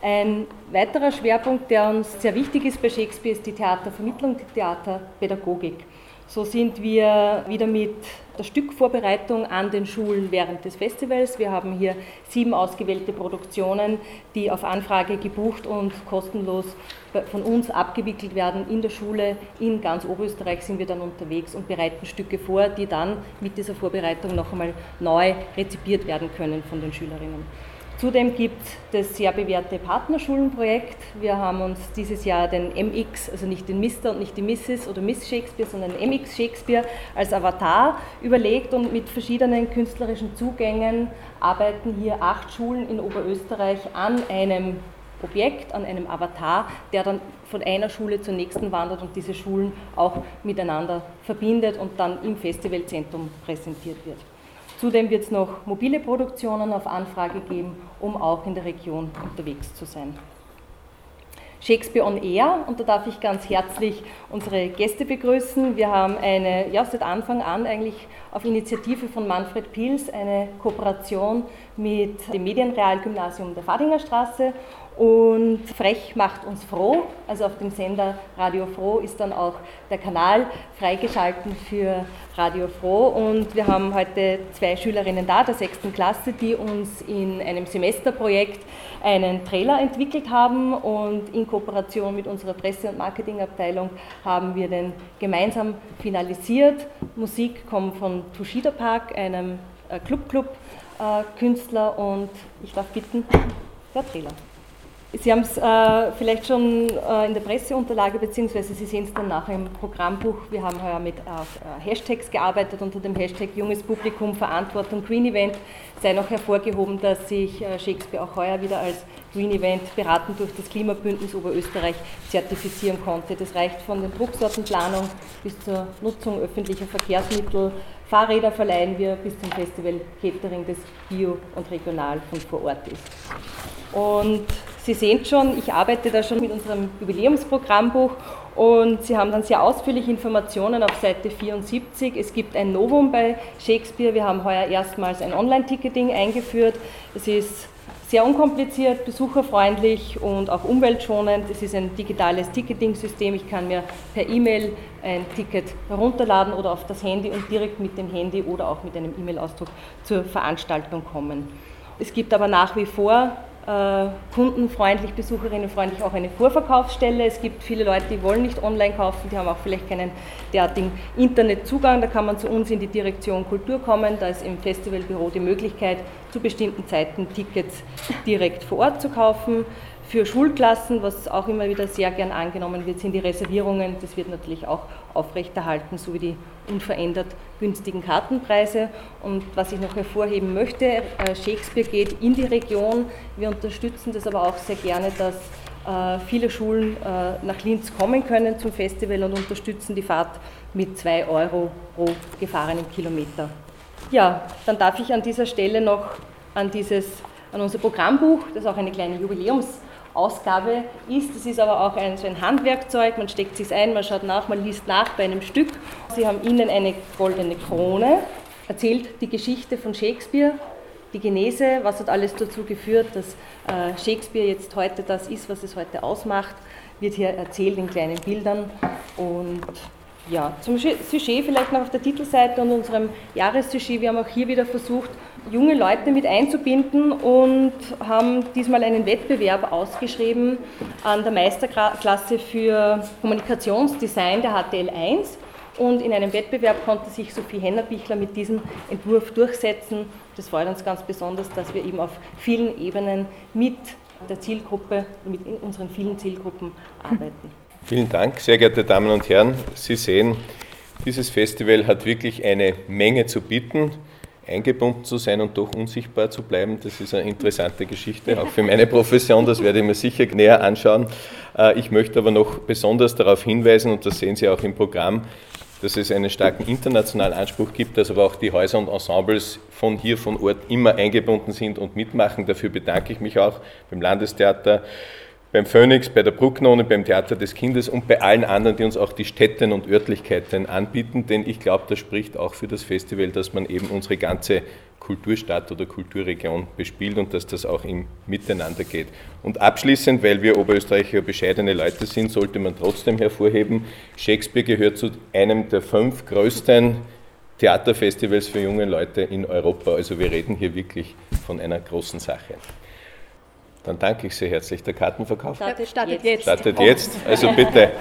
Ein weiterer Schwerpunkt, der uns sehr wichtig ist bei Shakespeare, ist die Theatervermittlung, die Theaterpädagogik. So sind wir wieder mit der Stückvorbereitung an den Schulen während des Festivals. Wir haben hier sieben ausgewählte Produktionen, die auf Anfrage gebucht und kostenlos von uns abgewickelt werden in der Schule. In ganz Oberösterreich sind wir dann unterwegs und bereiten Stücke vor, die dann mit dieser Vorbereitung noch einmal neu rezipiert werden können von den Schülerinnen. Zudem gibt es das sehr bewährte Partnerschulenprojekt. Wir haben uns dieses Jahr den MX, also nicht den Mr. und nicht die Mrs. oder Miss Shakespeare, sondern den MX Shakespeare als Avatar überlegt und mit verschiedenen künstlerischen Zugängen arbeiten hier acht Schulen in Oberösterreich an einem Objekt, an einem Avatar, der dann von einer Schule zur nächsten wandert und diese Schulen auch miteinander verbindet und dann im Festivalzentrum präsentiert wird. Zudem wird es noch mobile Produktionen auf Anfrage geben, um auch in der Region unterwegs zu sein. Shakespeare on Air und da darf ich ganz herzlich unsere Gäste begrüßen. Wir haben eine, ja, seit Anfang an eigentlich auf Initiative von Manfred Pils eine Kooperation mit dem Medienrealgymnasium der Fadinger Straße und Frech macht uns froh, also auf dem Sender Radio Froh ist dann auch der Kanal freigeschalten für Radio Froh. Und wir haben heute zwei Schülerinnen da, der sechsten Klasse, die uns in einem Semesterprojekt einen Trailer entwickelt haben. Und in Kooperation mit unserer Presse- und Marketingabteilung haben wir den gemeinsam finalisiert. Musik kommt von Tushida Park, einem Club-Club-Künstler. Und ich darf bitten, der Trailer. Sie haben es äh, vielleicht schon äh, in der Presseunterlage, beziehungsweise Sie sehen es dann nachher im Programmbuch. Wir haben heuer mit äh, Hashtags gearbeitet unter dem Hashtag Junges Publikum Verantwortung Green Event. Sei noch hervorgehoben, dass sich äh, Shakespeare auch heuer wieder als Green Event beraten durch das Klimabündnis Oberösterreich zertifizieren konnte. Das reicht von der Drucksortenplanung bis zur Nutzung öffentlicher Verkehrsmittel. Fahrräder verleihen wir bis zum Festival Catering, das bio und regional von vor Ort ist. Und Sie sehen schon, ich arbeite da schon mit unserem Jubiläumsprogrammbuch und Sie haben dann sehr ausführliche Informationen auf Seite 74. Es gibt ein Novum bei Shakespeare. Wir haben heuer erstmals ein Online-Ticketing eingeführt. Es ist sehr unkompliziert, besucherfreundlich und auch umweltschonend. Es ist ein digitales Ticketing-System. Ich kann mir per E-Mail ein Ticket herunterladen oder auf das Handy und direkt mit dem Handy oder auch mit einem E-Mail-Ausdruck zur Veranstaltung kommen. Es gibt aber nach wie vor kundenfreundlich, besucherinnenfreundlich auch eine Vorverkaufsstelle. Es gibt viele Leute, die wollen nicht online kaufen, die haben auch vielleicht keinen derartigen Internetzugang. Da kann man zu uns in die Direktion Kultur kommen. Da ist im Festivalbüro die Möglichkeit, zu bestimmten Zeiten Tickets direkt vor Ort zu kaufen. Für Schulklassen, was auch immer wieder sehr gern angenommen wird, sind die Reservierungen. Das wird natürlich auch aufrechterhalten, sowie die unverändert günstigen Kartenpreise. Und was ich noch hervorheben möchte, äh, Shakespeare geht in die Region. Wir unterstützen das aber auch sehr gerne, dass äh, viele Schulen äh, nach Linz kommen können zum Festival und unterstützen die Fahrt mit 2 Euro pro gefahrenen Kilometer. Ja, dann darf ich an dieser Stelle noch an, dieses, an unser Programmbuch, das auch eine kleine Jubiläums- Ausgabe ist. Es ist aber auch ein, so ein Handwerkzeug, man steckt sich ein, man schaut nach, man liest nach bei einem Stück. Sie haben innen eine goldene Krone, erzählt die Geschichte von Shakespeare, die Genese, was hat alles dazu geführt, dass äh, Shakespeare jetzt heute das ist, was es heute ausmacht, wird hier erzählt in kleinen Bildern und ja, zum Sujet vielleicht noch auf der Titelseite und unserem Jahressujet. Wir haben auch hier wieder versucht, junge Leute mit einzubinden und haben diesmal einen Wettbewerb ausgeschrieben an der Meisterklasse für Kommunikationsdesign der HTL 1. Und in einem Wettbewerb konnte sich Sophie Hennerbichler mit diesem Entwurf durchsetzen. Das freut uns ganz besonders, dass wir eben auf vielen Ebenen mit der Zielgruppe, mit unseren vielen Zielgruppen arbeiten. Vielen Dank, sehr geehrte Damen und Herren. Sie sehen, dieses Festival hat wirklich eine Menge zu bieten. Eingebunden zu sein und doch unsichtbar zu bleiben, das ist eine interessante Geschichte, auch für meine Profession, das werde ich mir sicher näher anschauen. Äh, ich möchte aber noch besonders darauf hinweisen, und das sehen Sie auch im Programm, dass es einen starken internationalen Anspruch gibt, dass aber auch die Häuser und Ensembles von hier, von Ort immer eingebunden sind und mitmachen. Dafür bedanke ich mich auch beim Landestheater, beim Phoenix, bei der Brucknone, beim Theater des Kindes und bei allen anderen, die uns auch die Städten und Örtlichkeiten anbieten, denn ich glaube, das spricht auch für das Festival, dass man eben unsere ganze Kulturstadt oder Kulturregion bespielt und dass das auch im Miteinander geht. Und abschließend, weil wir Oberösterreicher bescheidene Leute sind, sollte man trotzdem hervorheben, Shakespeare gehört zu einem der fünf größten Theaterfestivals für junge Leute in Europa. Also wir reden hier wirklich von einer großen Sache. Dann danke ich sehr herzlich. Der Kartenverkauf startet, startet jetzt. Startet jetzt. Also bitte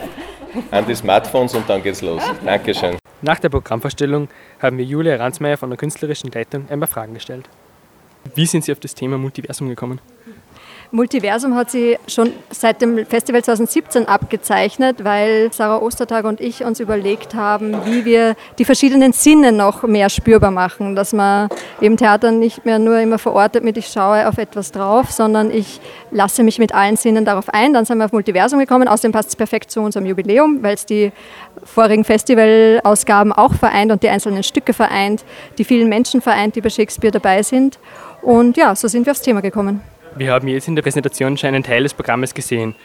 an die Smartphones und dann geht's los. Dankeschön. Nach der Programmvorstellung haben wir Julia Ransmeier von der künstlerischen Leitung ein paar Fragen gestellt. Wie sind Sie auf das Thema Multiversum gekommen? Multiversum hat sie schon seit dem Festival 2017 abgezeichnet, weil Sarah Ostertag und ich uns überlegt haben, wie wir die verschiedenen Sinne noch mehr spürbar machen, dass man im Theater nicht mehr nur immer verortet mit ich schaue auf etwas drauf, sondern ich lasse mich mit allen Sinnen darauf ein. Dann sind wir auf Multiversum gekommen. Außerdem passt es perfekt zu unserem Jubiläum, weil es die vorigen Festivalausgaben auch vereint und die einzelnen Stücke vereint, die vielen Menschen vereint, die bei Shakespeare dabei sind. Und ja, so sind wir aufs Thema gekommen. Wir haben jetzt in der Präsentation schon einen Teil des Programmes gesehen.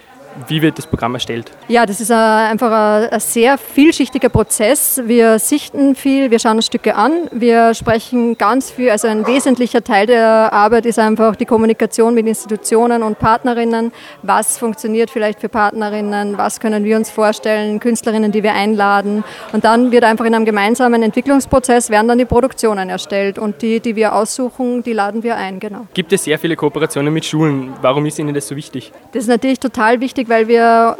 Wie wird das Programm erstellt? Ja, das ist einfach ein, sehr vielschichtiger Prozess. Wir sichten viel, wir schauen uns Stücke an, wir sprechen ganz viel. Also ein wesentlicher Teil der Arbeit ist einfach die Kommunikation mit Institutionen und Partnerinnen. Was funktioniert vielleicht für Partnerinnen? Was können wir uns vorstellen? Künstlerinnen, die wir einladen. Und dann wird einfach in einem gemeinsamen Entwicklungsprozess werden dann die Produktionen erstellt. Und die, die wir aussuchen, die laden wir ein, genau. Gibt es sehr viele Kooperationen mit Schulen? Warum ist Ihnen das so wichtig? Das ist natürlich total wichtig wichtig, weil wir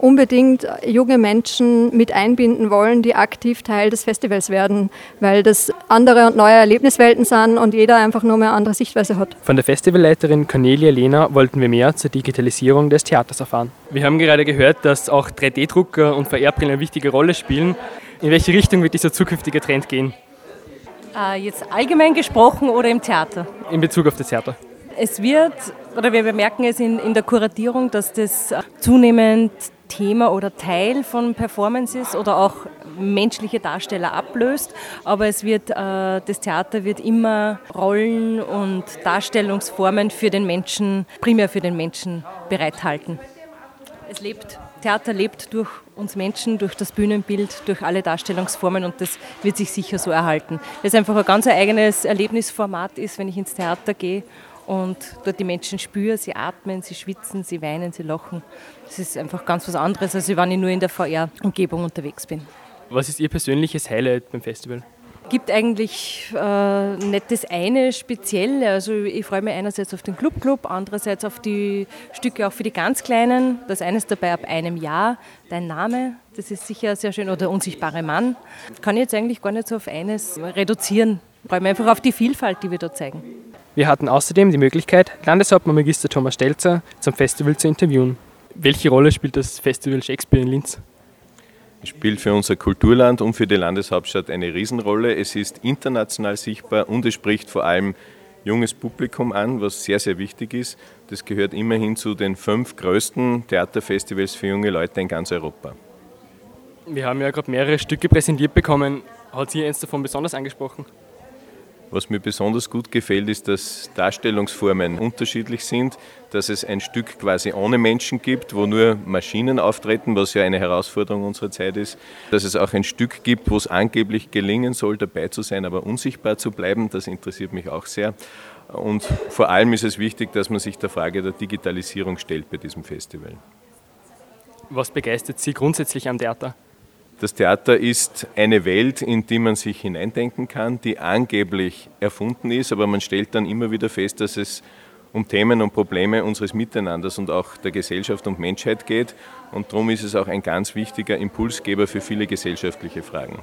unbedingt junge Menschen mit einbinden wollen, die aktiv Teil des Festivals werden, weil das andere und neue Erlebniswelten sind und jeder einfach nur mehr eine andere Sichtweise hat. Von der Festivalleiterin Cornelia Lehner wollten wir mehr zur Digitalisierung des Theaters erfahren. Wir haben gerade gehört, dass auch 3D-Drucker und VR-Brillen eine wichtige Rolle spielen. In welche Richtung wird dieser zukünftige Trend gehen? Äh, jetzt allgemein gesprochen oder im Theater? In Bezug auf das Theater. Es wird, oder wir bemerken es in, in der Kuratierung, dass das zunehmend Thema oder Teil von Performances oder auch menschliche Darsteller ablöst. Aber es wird, äh, das Theater wird immer Rollen und Darstellungsformen für den Menschen, primär für den Menschen bereithalten. Es lebt, Theater lebt durch uns Menschen, durch das Bühnenbild, durch alle Darstellungsformen und das wird sich sicher so erhalten. Das einfach ein ganz eigenes Erlebnisformat ist, wenn ich ins Theater gehe und dort die Menschen spüre, sie atmen, sie schwitzen, sie weinen, sie lachen. Das ist einfach ganz was anderes, als wenn ich nur in der VR-Umgebung unterwegs bin. Was ist Ihr persönliches Highlight beim Festival? gibt eigentlich äh, nicht das eine Spezielle. Also ich freue mich einerseits auf den Club Club, andererseits auf die Stücke auch für die ganz Kleinen. Das eine ist dabei ab einem Jahr. Dein Name, das ist sicher sehr schön. Oder Unsichtbare Mann. Kann ich jetzt eigentlich gar nicht so auf eines reduzieren. Ich freue mich einfach auf die Vielfalt, die wir dort zeigen. Wir hatten außerdem die Möglichkeit, Landeshauptmann Magister Thomas Stelzer zum Festival zu interviewen. Welche Rolle spielt das Festival Shakespeare in Linz? Es spielt für unser Kulturland und für die Landeshauptstadt eine Riesenrolle. Es ist international sichtbar und es spricht vor allem junges Publikum an, was sehr, sehr wichtig ist. Das gehört immerhin zu den fünf größten Theaterfestivals für junge Leute in ganz Europa. Wir haben ja gerade mehrere Stücke präsentiert bekommen. Hat Sie eins davon besonders angesprochen? Was mir besonders gut gefällt, ist, dass Darstellungsformen unterschiedlich sind, dass es ein Stück quasi ohne Menschen gibt, wo nur Maschinen auftreten, was ja eine Herausforderung unserer Zeit ist, dass es auch ein Stück gibt, wo es angeblich gelingen soll, dabei zu sein, aber unsichtbar zu bleiben, das interessiert mich auch sehr. Und vor allem ist es wichtig, dass man sich der Frage der Digitalisierung stellt bei diesem Festival. Was begeistert Sie grundsätzlich am Theater? Das Theater ist eine Welt, in die man sich hineindenken kann, die angeblich erfunden ist, aber man stellt dann immer wieder fest, dass es um Themen und Probleme unseres Miteinanders und auch der Gesellschaft und Menschheit geht. Und darum ist es auch ein ganz wichtiger Impulsgeber für viele gesellschaftliche Fragen.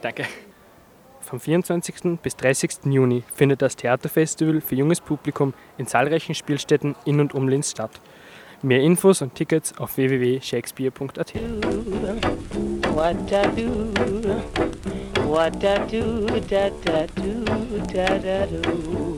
Danke. Vom 24. bis 30. Juni findet das Theaterfestival für junges Publikum in zahlreichen Spielstätten in und um Linz statt. Mehr Infos und Tickets auf www.shakespeare.at. What I do, what I do, da da do, da da do.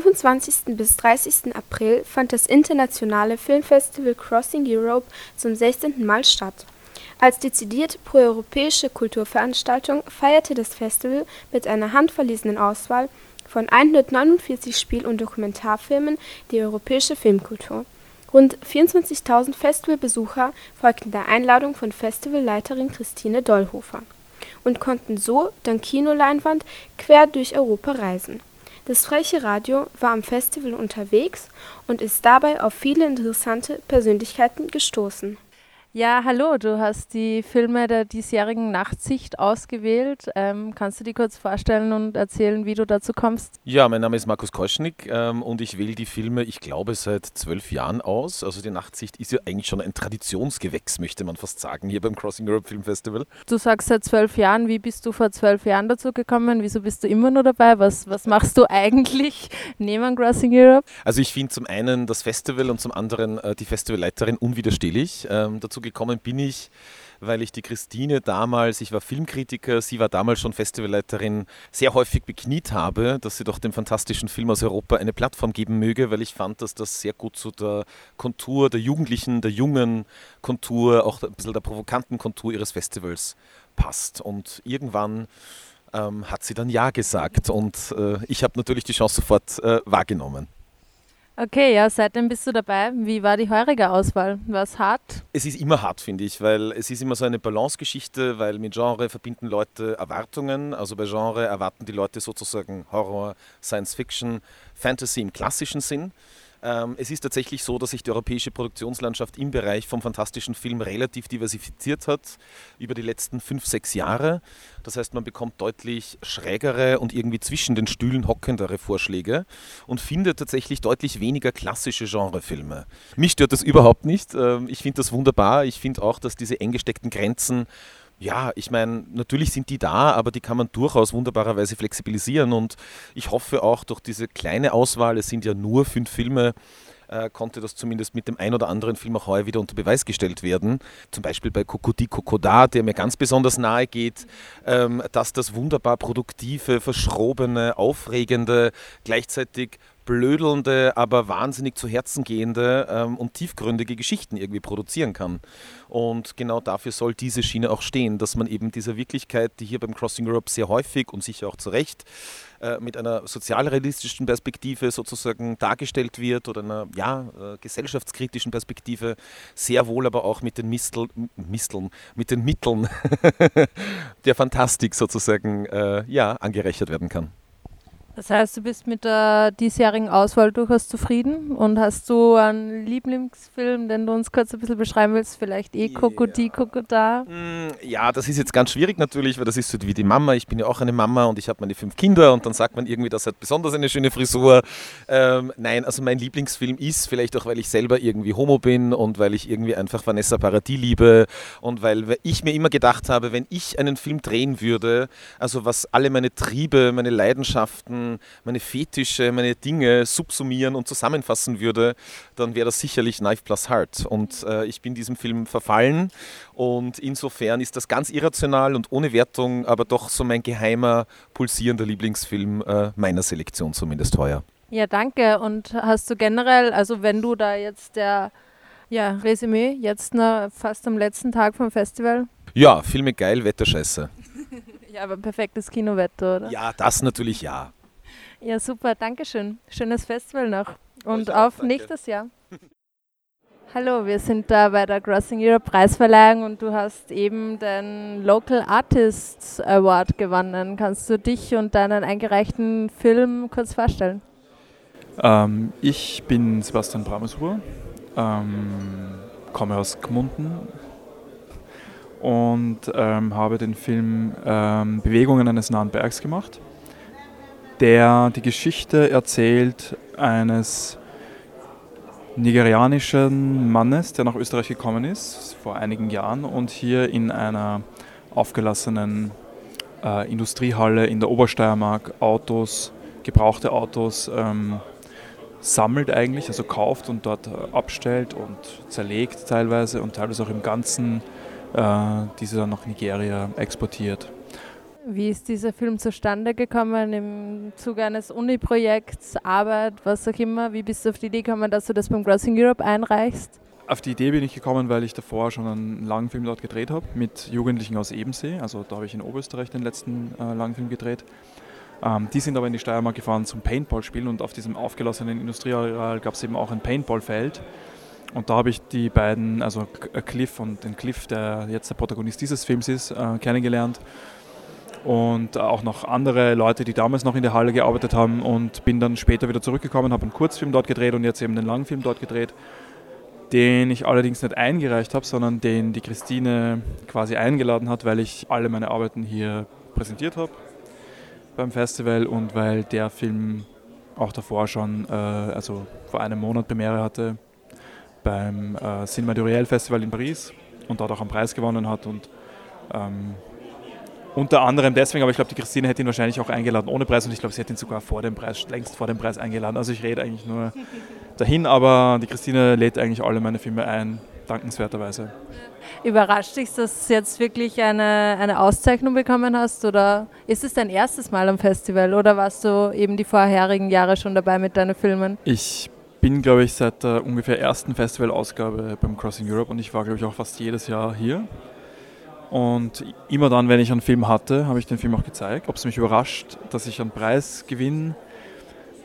25. bis 30. April fand das internationale Filmfestival Crossing Europe zum 16. Mal statt. Als dezidiert proeuropäische Kulturveranstaltung feierte das Festival mit einer handverlesenen Auswahl von 149 Spiel und Dokumentarfilmen die europäische Filmkultur. Rund 24.000 Festivalbesucher folgten der Einladung von Festivalleiterin Christine Dollhofer und konnten so dank Kinoleinwand quer durch Europa reisen. Das Freche Radio war am Festival unterwegs und ist dabei auf viele interessante Persönlichkeiten gestoßen ja, hallo, du hast die Filme der diesjährigen Nachtsicht ausgewählt. Ähm, kannst du dir kurz vorstellen und erzählen, wie du dazu kommst? Ja, mein Name ist Markus Koschnik ähm, und ich wähle die Filme, ich glaube, seit zwölf Jahren aus. Also die Nachtsicht ist ja eigentlich schon ein Traditionsgewächs, möchte man fast sagen, hier beim Crossing Europe Film Festival. Du sagst seit zwölf Jahren, wie bist du vor zwölf Jahren dazu gekommen? Wieso bist du immer nur dabei? Was, was machst du eigentlich neben Crossing Europe? Also ich finde zum einen das Festival und zum anderen äh, die Festivalleiterin unwiderstehlich. Ähm, dazu gekommen bin ich, weil ich die Christine damals, ich war Filmkritiker, sie war damals schon Festivalleiterin, sehr häufig bekniet habe, dass sie doch dem fantastischen Film aus Europa eine Plattform geben möge, weil ich fand, dass das sehr gut zu der Kontur der Jugendlichen, der jungen Kontur, auch ein bisschen der provokanten Kontur ihres Festivals passt. Und irgendwann ähm, hat sie dann Ja gesagt und äh, ich habe natürlich die Chance sofort äh, wahrgenommen. Okay, ja, seitdem bist du dabei. Wie war die heurige Auswahl? War es hart? Es ist immer hart, finde ich, weil es ist immer so eine Balancegeschichte, weil mit Genre verbinden Leute Erwartungen. Also bei Genre erwarten die Leute sozusagen Horror, Science Fiction, Fantasy im klassischen Sinn. Ähm, es ist tatsächlich so, dass sich die europäische Produktionslandschaft im Bereich vom fantastischen Film relativ diversifiziert hat über die letzten fünf, sechs Jahre. Das heißt, man bekommt deutlich schrägere und irgendwie zwischen den Stühlen hockendere Vorschläge und findet tatsächlich deutlich weniger klassische Genrefilme. Mich stört das überhaupt nicht. Ähm, ich finde das wunderbar. Ich finde auch, dass diese eng gesteckten Grenzen ja, ich meine, natürlich sind die da, aber die kann man durchaus wunderbarerweise flexibilisieren und ich hoffe auch durch diese kleine Auswahl, es sind ja nur fünf Filme, äh, konnte das zumindest mit dem ein oder anderen Film auch heuer wieder unter Beweis gestellt werden. Zum Beispiel bei Kokodi Kokoda, der mir ganz besonders nahe geht, ähm, dass das wunderbar produktive, verschrobene, aufregende, gleichzeitig blödelnde, aber wahnsinnig zu Herzen gehende ähm, und tiefgründige Geschichten irgendwie produzieren kann. Und genau dafür soll diese Schiene auch stehen, dass man eben dieser Wirklichkeit, die hier beim Crossing Europe sehr häufig und sicher auch zu Recht äh, mit einer sozialrealistischen Perspektive sozusagen dargestellt wird oder einer ja, äh, gesellschaftskritischen Perspektive, sehr wohl aber auch mit den Mistel, Misteln, mit den Mitteln der Fantastik sozusagen äh, ja, angerechnet werden kann. Das heißt, du bist mit der diesjährigen Auswahl durchaus zufrieden und hast du einen Lieblingsfilm, den du uns kurz ein bisschen beschreiben willst? Vielleicht eh Kokodi Kokoda? Mm, ja, das ist jetzt ganz schwierig natürlich, weil das ist so wie die Mama. Ich bin ja auch eine Mama und ich habe meine fünf Kinder und dann sagt man irgendwie, das hat besonders eine schöne Frisur. Ähm, nein, also mein Lieblingsfilm ist vielleicht auch, weil ich selber irgendwie Homo bin und weil ich irgendwie einfach Vanessa Paradis liebe und weil ich mir immer gedacht habe, wenn ich einen Film drehen würde, also was alle meine Triebe, meine Leidenschaften, meine Fetische, meine Dinge subsumieren und zusammenfassen würde, dann wäre das sicherlich Knife Plus Heart. Und äh, ich bin diesem Film verfallen und insofern ist das ganz irrational und ohne Wertung, aber doch so mein geheimer, pulsierender Lieblingsfilm äh, meiner Selektion zumindest heuer. Ja, danke. Und hast du generell, also wenn du da jetzt der ja, Resümee, jetzt noch fast am letzten Tag vom Festival? Ja, Filme geil, Wetter scheiße. ja, aber perfektes Kinowetter, oder? Ja, das natürlich ja. Ja, super, danke schön. Schönes Festival noch und auf danke. nächstes Jahr. Hallo, wir sind da bei der Crossing Europe Preisverleihung und du hast eben den Local Artists Award gewonnen. Kannst du dich und deinen eingereichten Film kurz vorstellen? Ähm, ich bin Sebastian Bramesruhr, ähm, komme aus Gmunden und ähm, habe den Film ähm, Bewegungen eines nahen Bergs gemacht der die Geschichte erzählt eines nigerianischen Mannes, der nach Österreich gekommen ist vor einigen Jahren und hier in einer aufgelassenen äh, Industriehalle in der Obersteiermark Autos, gebrauchte Autos ähm, sammelt eigentlich, also kauft und dort äh, abstellt und zerlegt teilweise und teilweise auch im Ganzen äh, diese dann nach Nigeria exportiert. Wie ist dieser Film zustande gekommen im Zuge eines Uni-Projekts, Arbeit, was auch immer? Wie bist du auf die Idee gekommen, dass du das beim Crossing Europe einreichst? Auf die Idee bin ich gekommen, weil ich davor schon einen langen Film dort gedreht habe mit Jugendlichen aus Ebensee. Also da habe ich in Oberösterreich den letzten äh, langen Film gedreht. Ähm, die sind aber in die Steiermark gefahren zum Paintball-Spielen und auf diesem aufgelassenen Industrieareal gab es eben auch ein Paintballfeld. Und da habe ich die beiden, also äh, Cliff und den Cliff, der jetzt der Protagonist dieses Films ist, äh, kennengelernt. Und auch noch andere Leute, die damals noch in der Halle gearbeitet haben und bin dann später wieder zurückgekommen, habe einen Kurzfilm dort gedreht und jetzt eben den Langfilm dort gedreht, den ich allerdings nicht eingereicht habe, sondern den die Christine quasi eingeladen hat, weil ich alle meine Arbeiten hier präsentiert habe beim Festival und weil der Film auch davor schon, äh, also vor einem Monat Premiere hatte beim äh, Cinema du Réel Festival in Paris und dort auch einen Preis gewonnen hat. Und ähm, unter anderem deswegen, aber ich glaube, die Christine hätte ihn wahrscheinlich auch eingeladen ohne Preis und ich glaube, sie hätte ihn sogar vor dem Preis, längst vor dem Preis eingeladen. Also ich rede eigentlich nur dahin, aber die Christine lädt eigentlich alle meine Filme ein, dankenswerterweise. Überrascht dich, dass du jetzt wirklich eine, eine Auszeichnung bekommen hast oder ist es dein erstes Mal am Festival oder warst du eben die vorherigen Jahre schon dabei mit deinen Filmen? Ich bin, glaube ich, seit der ungefähr ersten Festivalausgabe beim Crossing Europe und ich war, glaube ich, auch fast jedes Jahr hier. Und immer dann, wenn ich einen Film hatte, habe ich den Film auch gezeigt. Ob es mich überrascht, dass ich einen Preis gewinne?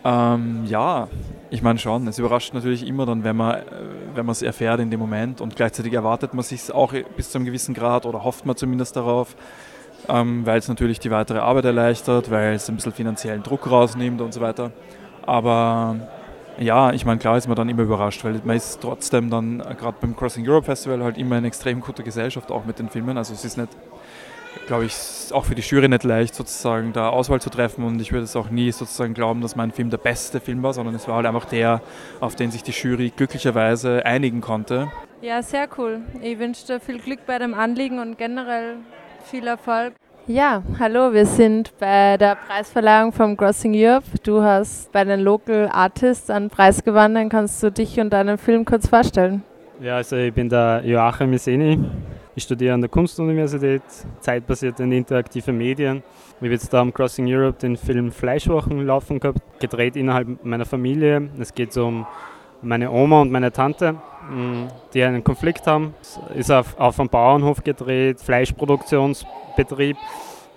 Ähm, ja, ich meine schon. Es überrascht natürlich immer dann, wenn man äh, wenn es erfährt in dem Moment und gleichzeitig erwartet man sich auch bis zu einem gewissen Grad oder hofft man zumindest darauf, ähm, weil es natürlich die weitere Arbeit erleichtert, weil es ein bisschen finanziellen Druck rausnimmt und so weiter. Aber ja, ich meine, klar ist man dann immer überrascht, weil man ist trotzdem dann äh, gerade beim Crossing Europe Festival halt immer eine extrem gute Gesellschaft, auch mit den Filmen. Also es ist nicht, glaube ich, auch für die Jury nicht leicht, sozusagen da Auswahl zu treffen und ich würde es auch nie sozusagen glauben, dass mein Film der beste Film war, sondern es war halt einfach der, auf den sich die Jury glücklicherweise einigen konnte. Ja, sehr cool. Ich wünsche dir viel Glück bei dem Anliegen und generell viel Erfolg. Ja, hallo, wir sind bei der Preisverleihung vom Crossing Europe. Du hast bei den Local Artists einen Preis gewonnen. Kannst du dich und deinen Film kurz vorstellen? Ja, also ich bin der Joachim Miseni. Ich studiere an der Kunstuniversität, zeitbasierte und interaktive Medien. Ich habe jetzt da am Crossing Europe den Film Fleischwochen laufen gehabt, gedreht innerhalb meiner Familie. Es geht um meine Oma und meine Tante, die einen Konflikt haben. Es ist auf, auf einem Bauernhof gedreht, Fleischproduktionsbetrieb.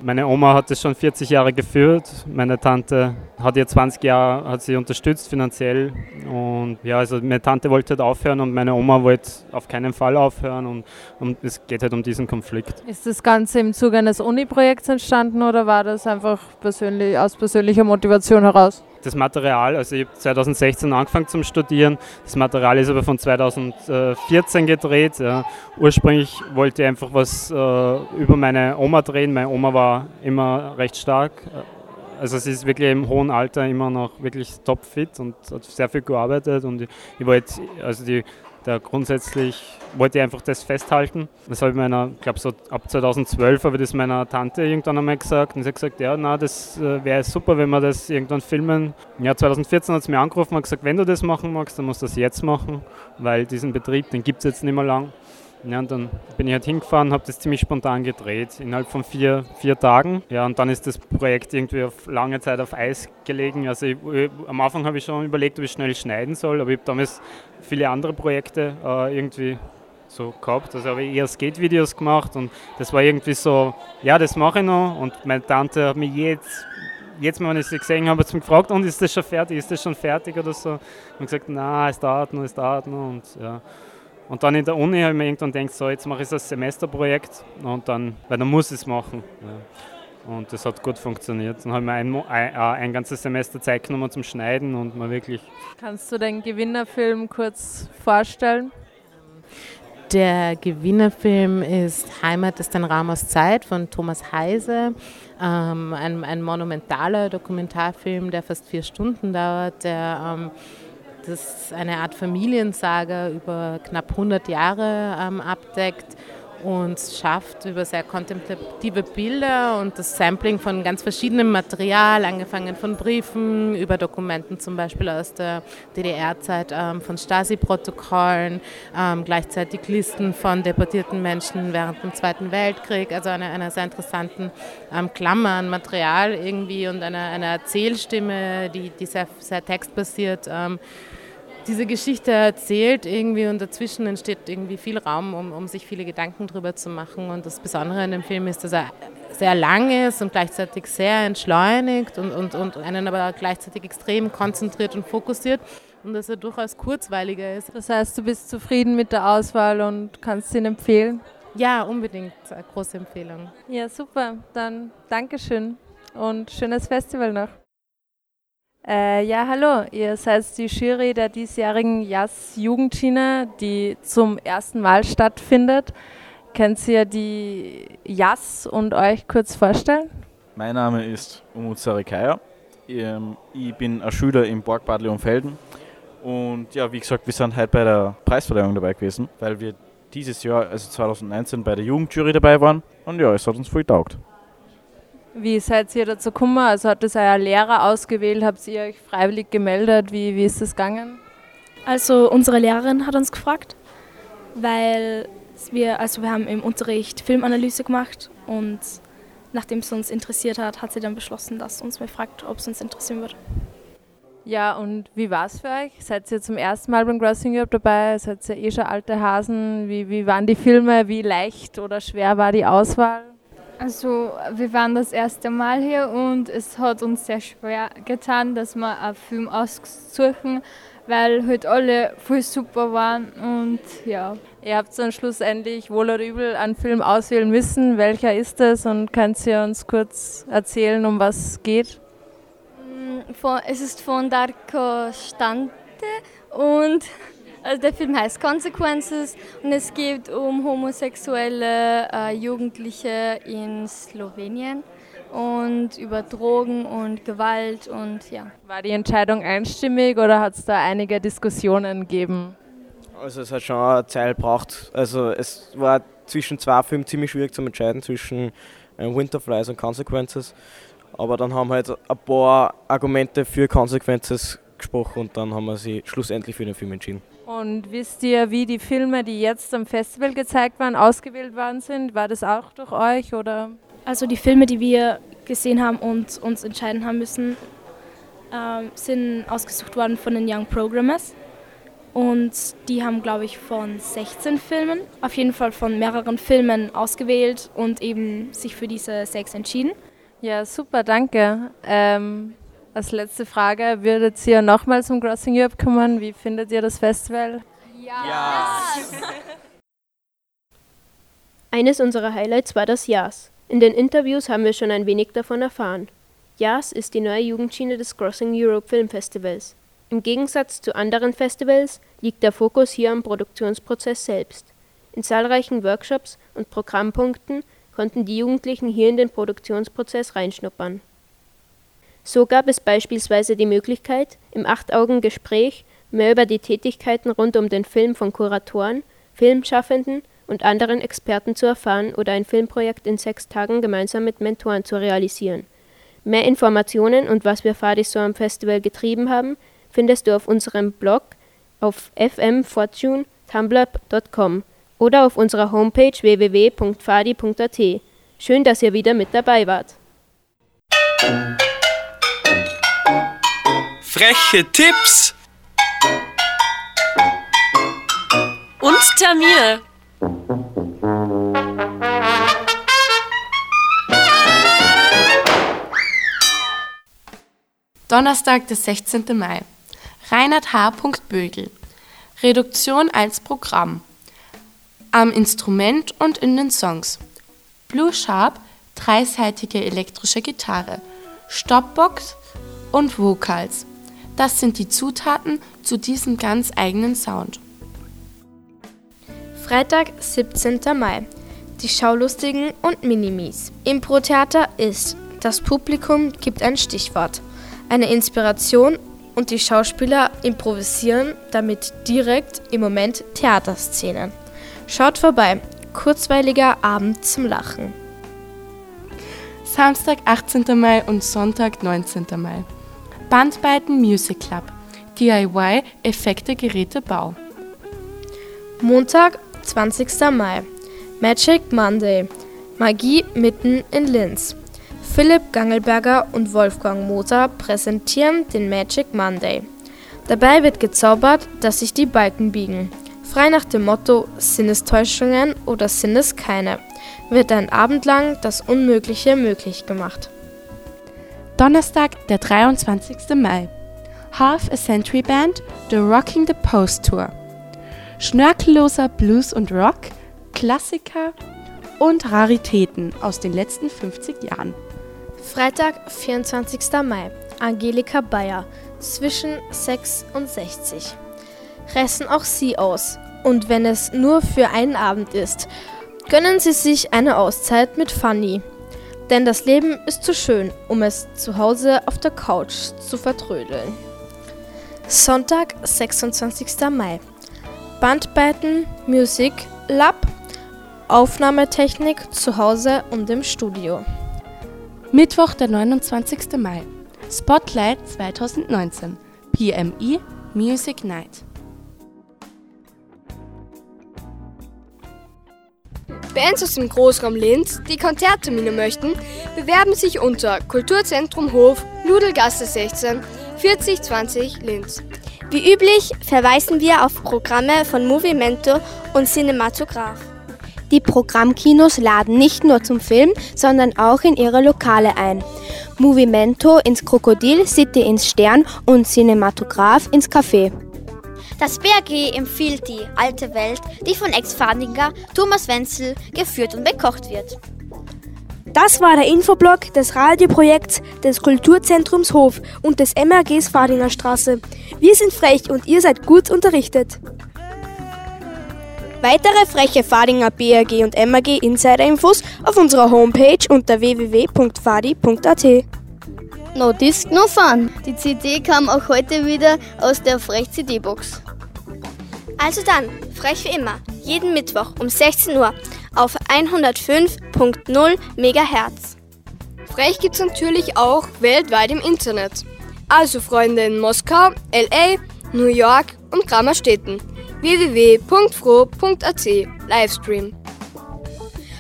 Meine Oma hat es schon 40 Jahre geführt. Meine Tante hat ihr 20 Jahre hat sie unterstützt finanziell. Und ja, also meine Tante wollte halt aufhören und meine Oma wollte auf keinen Fall aufhören. Und, und es geht halt um diesen Konflikt. Ist das Ganze im Zuge eines Uni-Projekts entstanden oder war das einfach persönlich, aus persönlicher Motivation heraus? Das Material, also ich habe 2016 angefangen zum Studieren, das Material ist aber von 2014 gedreht. Ja. Ursprünglich wollte ich einfach was äh, über meine Oma drehen. Meine Oma war immer recht stark. Also sie ist wirklich im hohen Alter immer noch wirklich topfit und hat sehr viel gearbeitet und ich, ich wollte, also die da grundsätzlich wollte ich einfach das festhalten. Das habe ich meiner, ich glaube so ab 2012 habe ich das meiner Tante irgendwann einmal gesagt und sie hat gesagt, ja, na, das äh, wäre super, wenn wir das irgendwann filmen. Im Jahr 2014 hat sie mir angerufen und gesagt, wenn du das machen magst, dann musst du das jetzt machen, weil diesen Betrieb, den gibt es jetzt nicht mehr lang. Ja, und dann bin ich halt hingefahren, habe das ziemlich spontan gedreht, innerhalb von vier, vier Tagen. Ja, und dann ist das Projekt irgendwie auf lange Zeit auf Eis gelegen. Also ich, am Anfang habe ich schon überlegt, ob ich schnell schneiden soll, aber ich habe damals viele andere Projekte äh, irgendwie so gehabt. Also habe ich eher Skate-Videos gemacht und das war irgendwie so, ja, das mache ich noch. Und meine Tante hat mich jetzt, jetzt wenn ich sie gesehen habe, hat mich gefragt, und ist das schon fertig, ist das schon fertig oder so? Und gesagt, na, es dauert noch, es dauert noch. Und ja. Und dann in der Uni habe ich mir irgendwann gedacht, so jetzt mache ich das Semesterprojekt und dann, weil dann muss ich es machen. Ja. Und das hat gut funktioniert. Dann habe ich mir ein, ein, äh, ein, ganzes Semester Zeit genommen zum Schneiden und mal wirklich. Kannst du den Gewinnerfilm kurz vorstellen? Der Gewinnerfilm ist Heimat ist ein Raum aus Zeit von Thomas Heise. Ähm, ein, ein monumentaler Dokumentarfilm, der fast vier Stunden dauert, der ähm, das eine Art Familiensaga über knapp 100 Jahre ähm, abdeckt und schafft über sehr kontemplative Bilder und das Sampling von ganz verschiedenem Material, angefangen von Briefen über Dokumenten zum Beispiel aus der DDR-Zeit, ähm, von Stasi-Protokollen, ähm, gleichzeitig Listen von deportierten Menschen während dem Zweiten Weltkrieg, also einer eine sehr interessanten ähm, Klammer an Material irgendwie und einer eine Erzählstimme, die, die sehr, sehr textbasiert ähm, diese Geschichte erzählt irgendwie und dazwischen entsteht irgendwie viel Raum, um, um sich viele Gedanken drüber zu machen. Und das Besondere an dem Film ist, dass er sehr lang ist und gleichzeitig sehr entschleunigt und, und, und einen aber gleichzeitig extrem konzentriert und fokussiert und dass er durchaus kurzweiliger ist. Das heißt, du bist zufrieden mit der Auswahl und kannst ihn empfehlen? Ja, unbedingt. Eine große Empfehlung. Ja, super. Dann Dankeschön und schönes Festival noch. Äh, ja, hallo, ihr seid die Jury der diesjährigen Jazz Jugendschiene, die zum ersten Mal stattfindet. Könnt ihr die Jazz und euch kurz vorstellen? Mein Name ist Umut Sarikaya. Ähm, ich bin ein Schüler im Borgbad Leonfelden. Und ja, wie gesagt, wir sind heute bei der Preisverleihung dabei gewesen, weil wir dieses Jahr, also 2019, bei der Jugendjury dabei waren. Und ja, es hat uns voll taugt. Wie seid ihr dazu gekommen? Also hat das euer Lehrer ausgewählt? Habt ihr euch freiwillig gemeldet? Wie, wie ist das gegangen? Also unsere Lehrerin hat uns gefragt, weil wir, also wir haben im Unterricht Filmanalyse gemacht und nachdem es uns interessiert hat, hat sie dann beschlossen, dass uns mal fragt, ob es uns interessieren würde. Ja, und wie war es für euch? Seid ihr zum ersten Mal beim Crossing Europe dabei? Seid ihr eh schon alte Hasen? Wie, wie waren die Filme? Wie leicht oder schwer war die Auswahl? Also wir waren das erste Mal hier und es hat uns sehr schwer getan, dass wir einen Film aussuchen, weil halt alle voll super waren und ja. Ihr habt dann schlussendlich wohl oder übel einen Film auswählen müssen. Welcher ist es und könnt ihr uns kurz erzählen, um was es geht? Mm, es ist von Darko Stante und also der Film heißt Consequences und es geht um homosexuelle äh, Jugendliche in Slowenien und über Drogen und Gewalt und ja. War die Entscheidung einstimmig oder hat es da einige Diskussionen gegeben? Also es hat schon eine Zeit gebraucht. Also es war zwischen zwei Filmen ziemlich schwierig zu entscheiden, zwischen äh, Winterflies und Consequences. Aber dann haben halt ein paar Argumente für Consequences gesprochen und dann haben wir sie schlussendlich für den Film entschieden. Und wisst ihr, wie die Filme, die jetzt am Festival gezeigt waren, ausgewählt worden sind? War das auch durch euch oder? Also die Filme, die wir gesehen haben und uns entscheiden haben müssen, äh, sind ausgesucht worden von den Young Programmers. Und die haben, glaube ich, von 16 Filmen, auf jeden Fall von mehreren Filmen ausgewählt und eben sich für diese sechs entschieden. Ja, super, danke. Ähm, als letzte Frage, würdet ihr nochmal zum Crossing Europe kommen? Wie findet ihr das Festival? Ja! ja. Eines unserer Highlights war das JAS. In den Interviews haben wir schon ein wenig davon erfahren. JAS ist die neue Jugendschiene des Crossing Europe Film Festivals. Im Gegensatz zu anderen Festivals liegt der Fokus hier am Produktionsprozess selbst. In zahlreichen Workshops und Programmpunkten konnten die Jugendlichen hier in den Produktionsprozess reinschnuppern. So gab es beispielsweise die Möglichkeit, im Acht-Augen-Gespräch mehr über die Tätigkeiten rund um den Film von Kuratoren, Filmschaffenden und anderen Experten zu erfahren oder ein Filmprojekt in sechs Tagen gemeinsam mit Mentoren zu realisieren. Mehr Informationen und was wir Fadis so am Festival getrieben haben, findest du auf unserem Blog auf fmfortune.tumblr.com oder auf unserer Homepage www.fadi.at. Schön, dass ihr wieder mit dabei wart. Freche Tipps und Termine. Donnerstag, der 16. Mai. Reinhard H. Bögel. Reduktion als Programm. Am Instrument und in den Songs. Blue Sharp, dreiseitige elektrische Gitarre. Stopbox, und Vocals. Das sind die Zutaten zu diesem ganz eigenen Sound. Freitag, 17. Mai. Die Schaulustigen und Minimis. Impro-Theater ist, das Publikum gibt ein Stichwort, eine Inspiration und die Schauspieler improvisieren damit direkt im Moment Theaterszenen. Schaut vorbei, kurzweiliger Abend zum Lachen. Samstag, 18. Mai und Sonntag, 19. Mai. Bandbeiten Music Club. DIY Effekte Geräte Bau. Montag, 20. Mai. Magic Monday. Magie mitten in Linz. Philipp Gangelberger und Wolfgang Moser präsentieren den Magic Monday. Dabei wird gezaubert, dass sich die Balken biegen. Frei nach dem Motto Sinnestäuschungen oder Sinnes keine wird ein Abend lang das Unmögliche möglich gemacht. Donnerstag, der 23. Mai. Half a Century Band, The Rocking the Post Tour. Schnörkelloser Blues und Rock, Klassiker und Raritäten aus den letzten 50 Jahren. Freitag, 24. Mai. Angelika Bayer, zwischen 6 und 60. Ressen auch Sie aus. Und wenn es nur für einen Abend ist, gönnen Sie sich eine Auszeit mit Fanny. Denn das Leben ist zu schön, um es zu Hause auf der Couch zu vertrödeln. Sonntag, 26. Mai. Bandbeiten, Musik, Lab, Aufnahmetechnik zu Hause und im Studio. Mittwoch, der 29. Mai. Spotlight 2019. PMI Music Night. Bands aus dem Großraum Linz, die Konzerttermine möchten, bewerben sich unter Kulturzentrum Hof, Nudelgasse 16, 4020 Linz. Wie üblich verweisen wir auf Programme von Movimento und Cinematograph. Die Programmkinos laden nicht nur zum Film, sondern auch in ihre Lokale ein. Movimento ins Krokodil, City ins Stern und Cinematograph ins Café. Das BRG empfiehlt die alte Welt, die von Ex-Fadinger Thomas Wenzel geführt und bekocht wird. Das war der Infoblog des Radioprojekts des Kulturzentrums Hof und des MRGs Fadinger Straße. Wir sind frech und ihr seid gut unterrichtet. Weitere freche Fadinger BRG und MRG Insider-Infos auf unserer Homepage unter www.fadi.at. No Disc, no Fun. Die CD kam auch heute wieder aus der Frech CD-Box. Also dann, frech wie immer, jeden Mittwoch um 16 Uhr auf 105.0 MHz. Frech gibt's natürlich auch weltweit im Internet. Also Freunde in Moskau, LA, New York und Grammerstädten www.fro.at Livestream.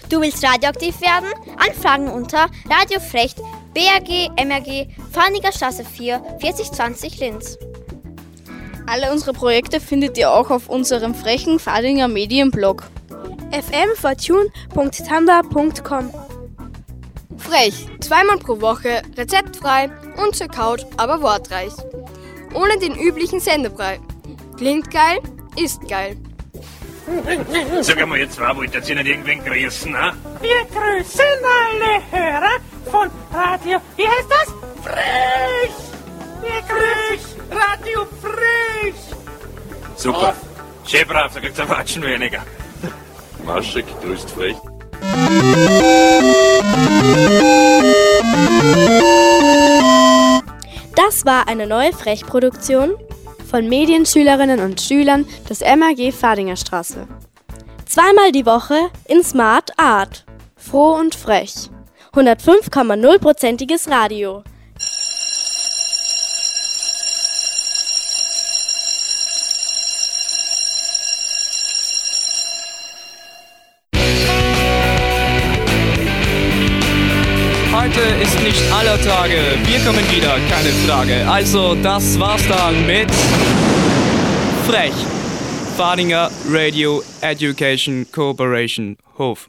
Du willst radioaktiv werden? Anfragen unter Radiofrecht BRG MRG Farniger Straße 4 4020 Linz. Alle unsere Projekte findet ihr auch auf unserem frechen Fadinger Medienblog fmfortune.tanda.com Frech, zweimal pro Woche, rezeptfrei und zur Couch, aber wortreich. Ohne den üblichen Sendebrei. Klingt geil, ist geil. Sag einmal, ihr zwei wollt ihr nicht irgendwen grüßen, ne? Wir grüßen alle Hörer von Radio, wie heißt das? Wir grüßen Radio Frech! Super. Schön brav, da kriegt's ein Watschen weniger. Maschek grüßt frech. Das war eine neue Frechproduktion von Medienschülerinnen und Schülern des MAG Fadinger Straße. Zweimal die Woche in Smart Art. Froh und frech. 105,0%iges Radio. Heute ist nicht aller Tage. Wir kommen wieder, keine Frage. Also, das war's dann mit Frech. Fadinger Radio Education Cooperation Hof.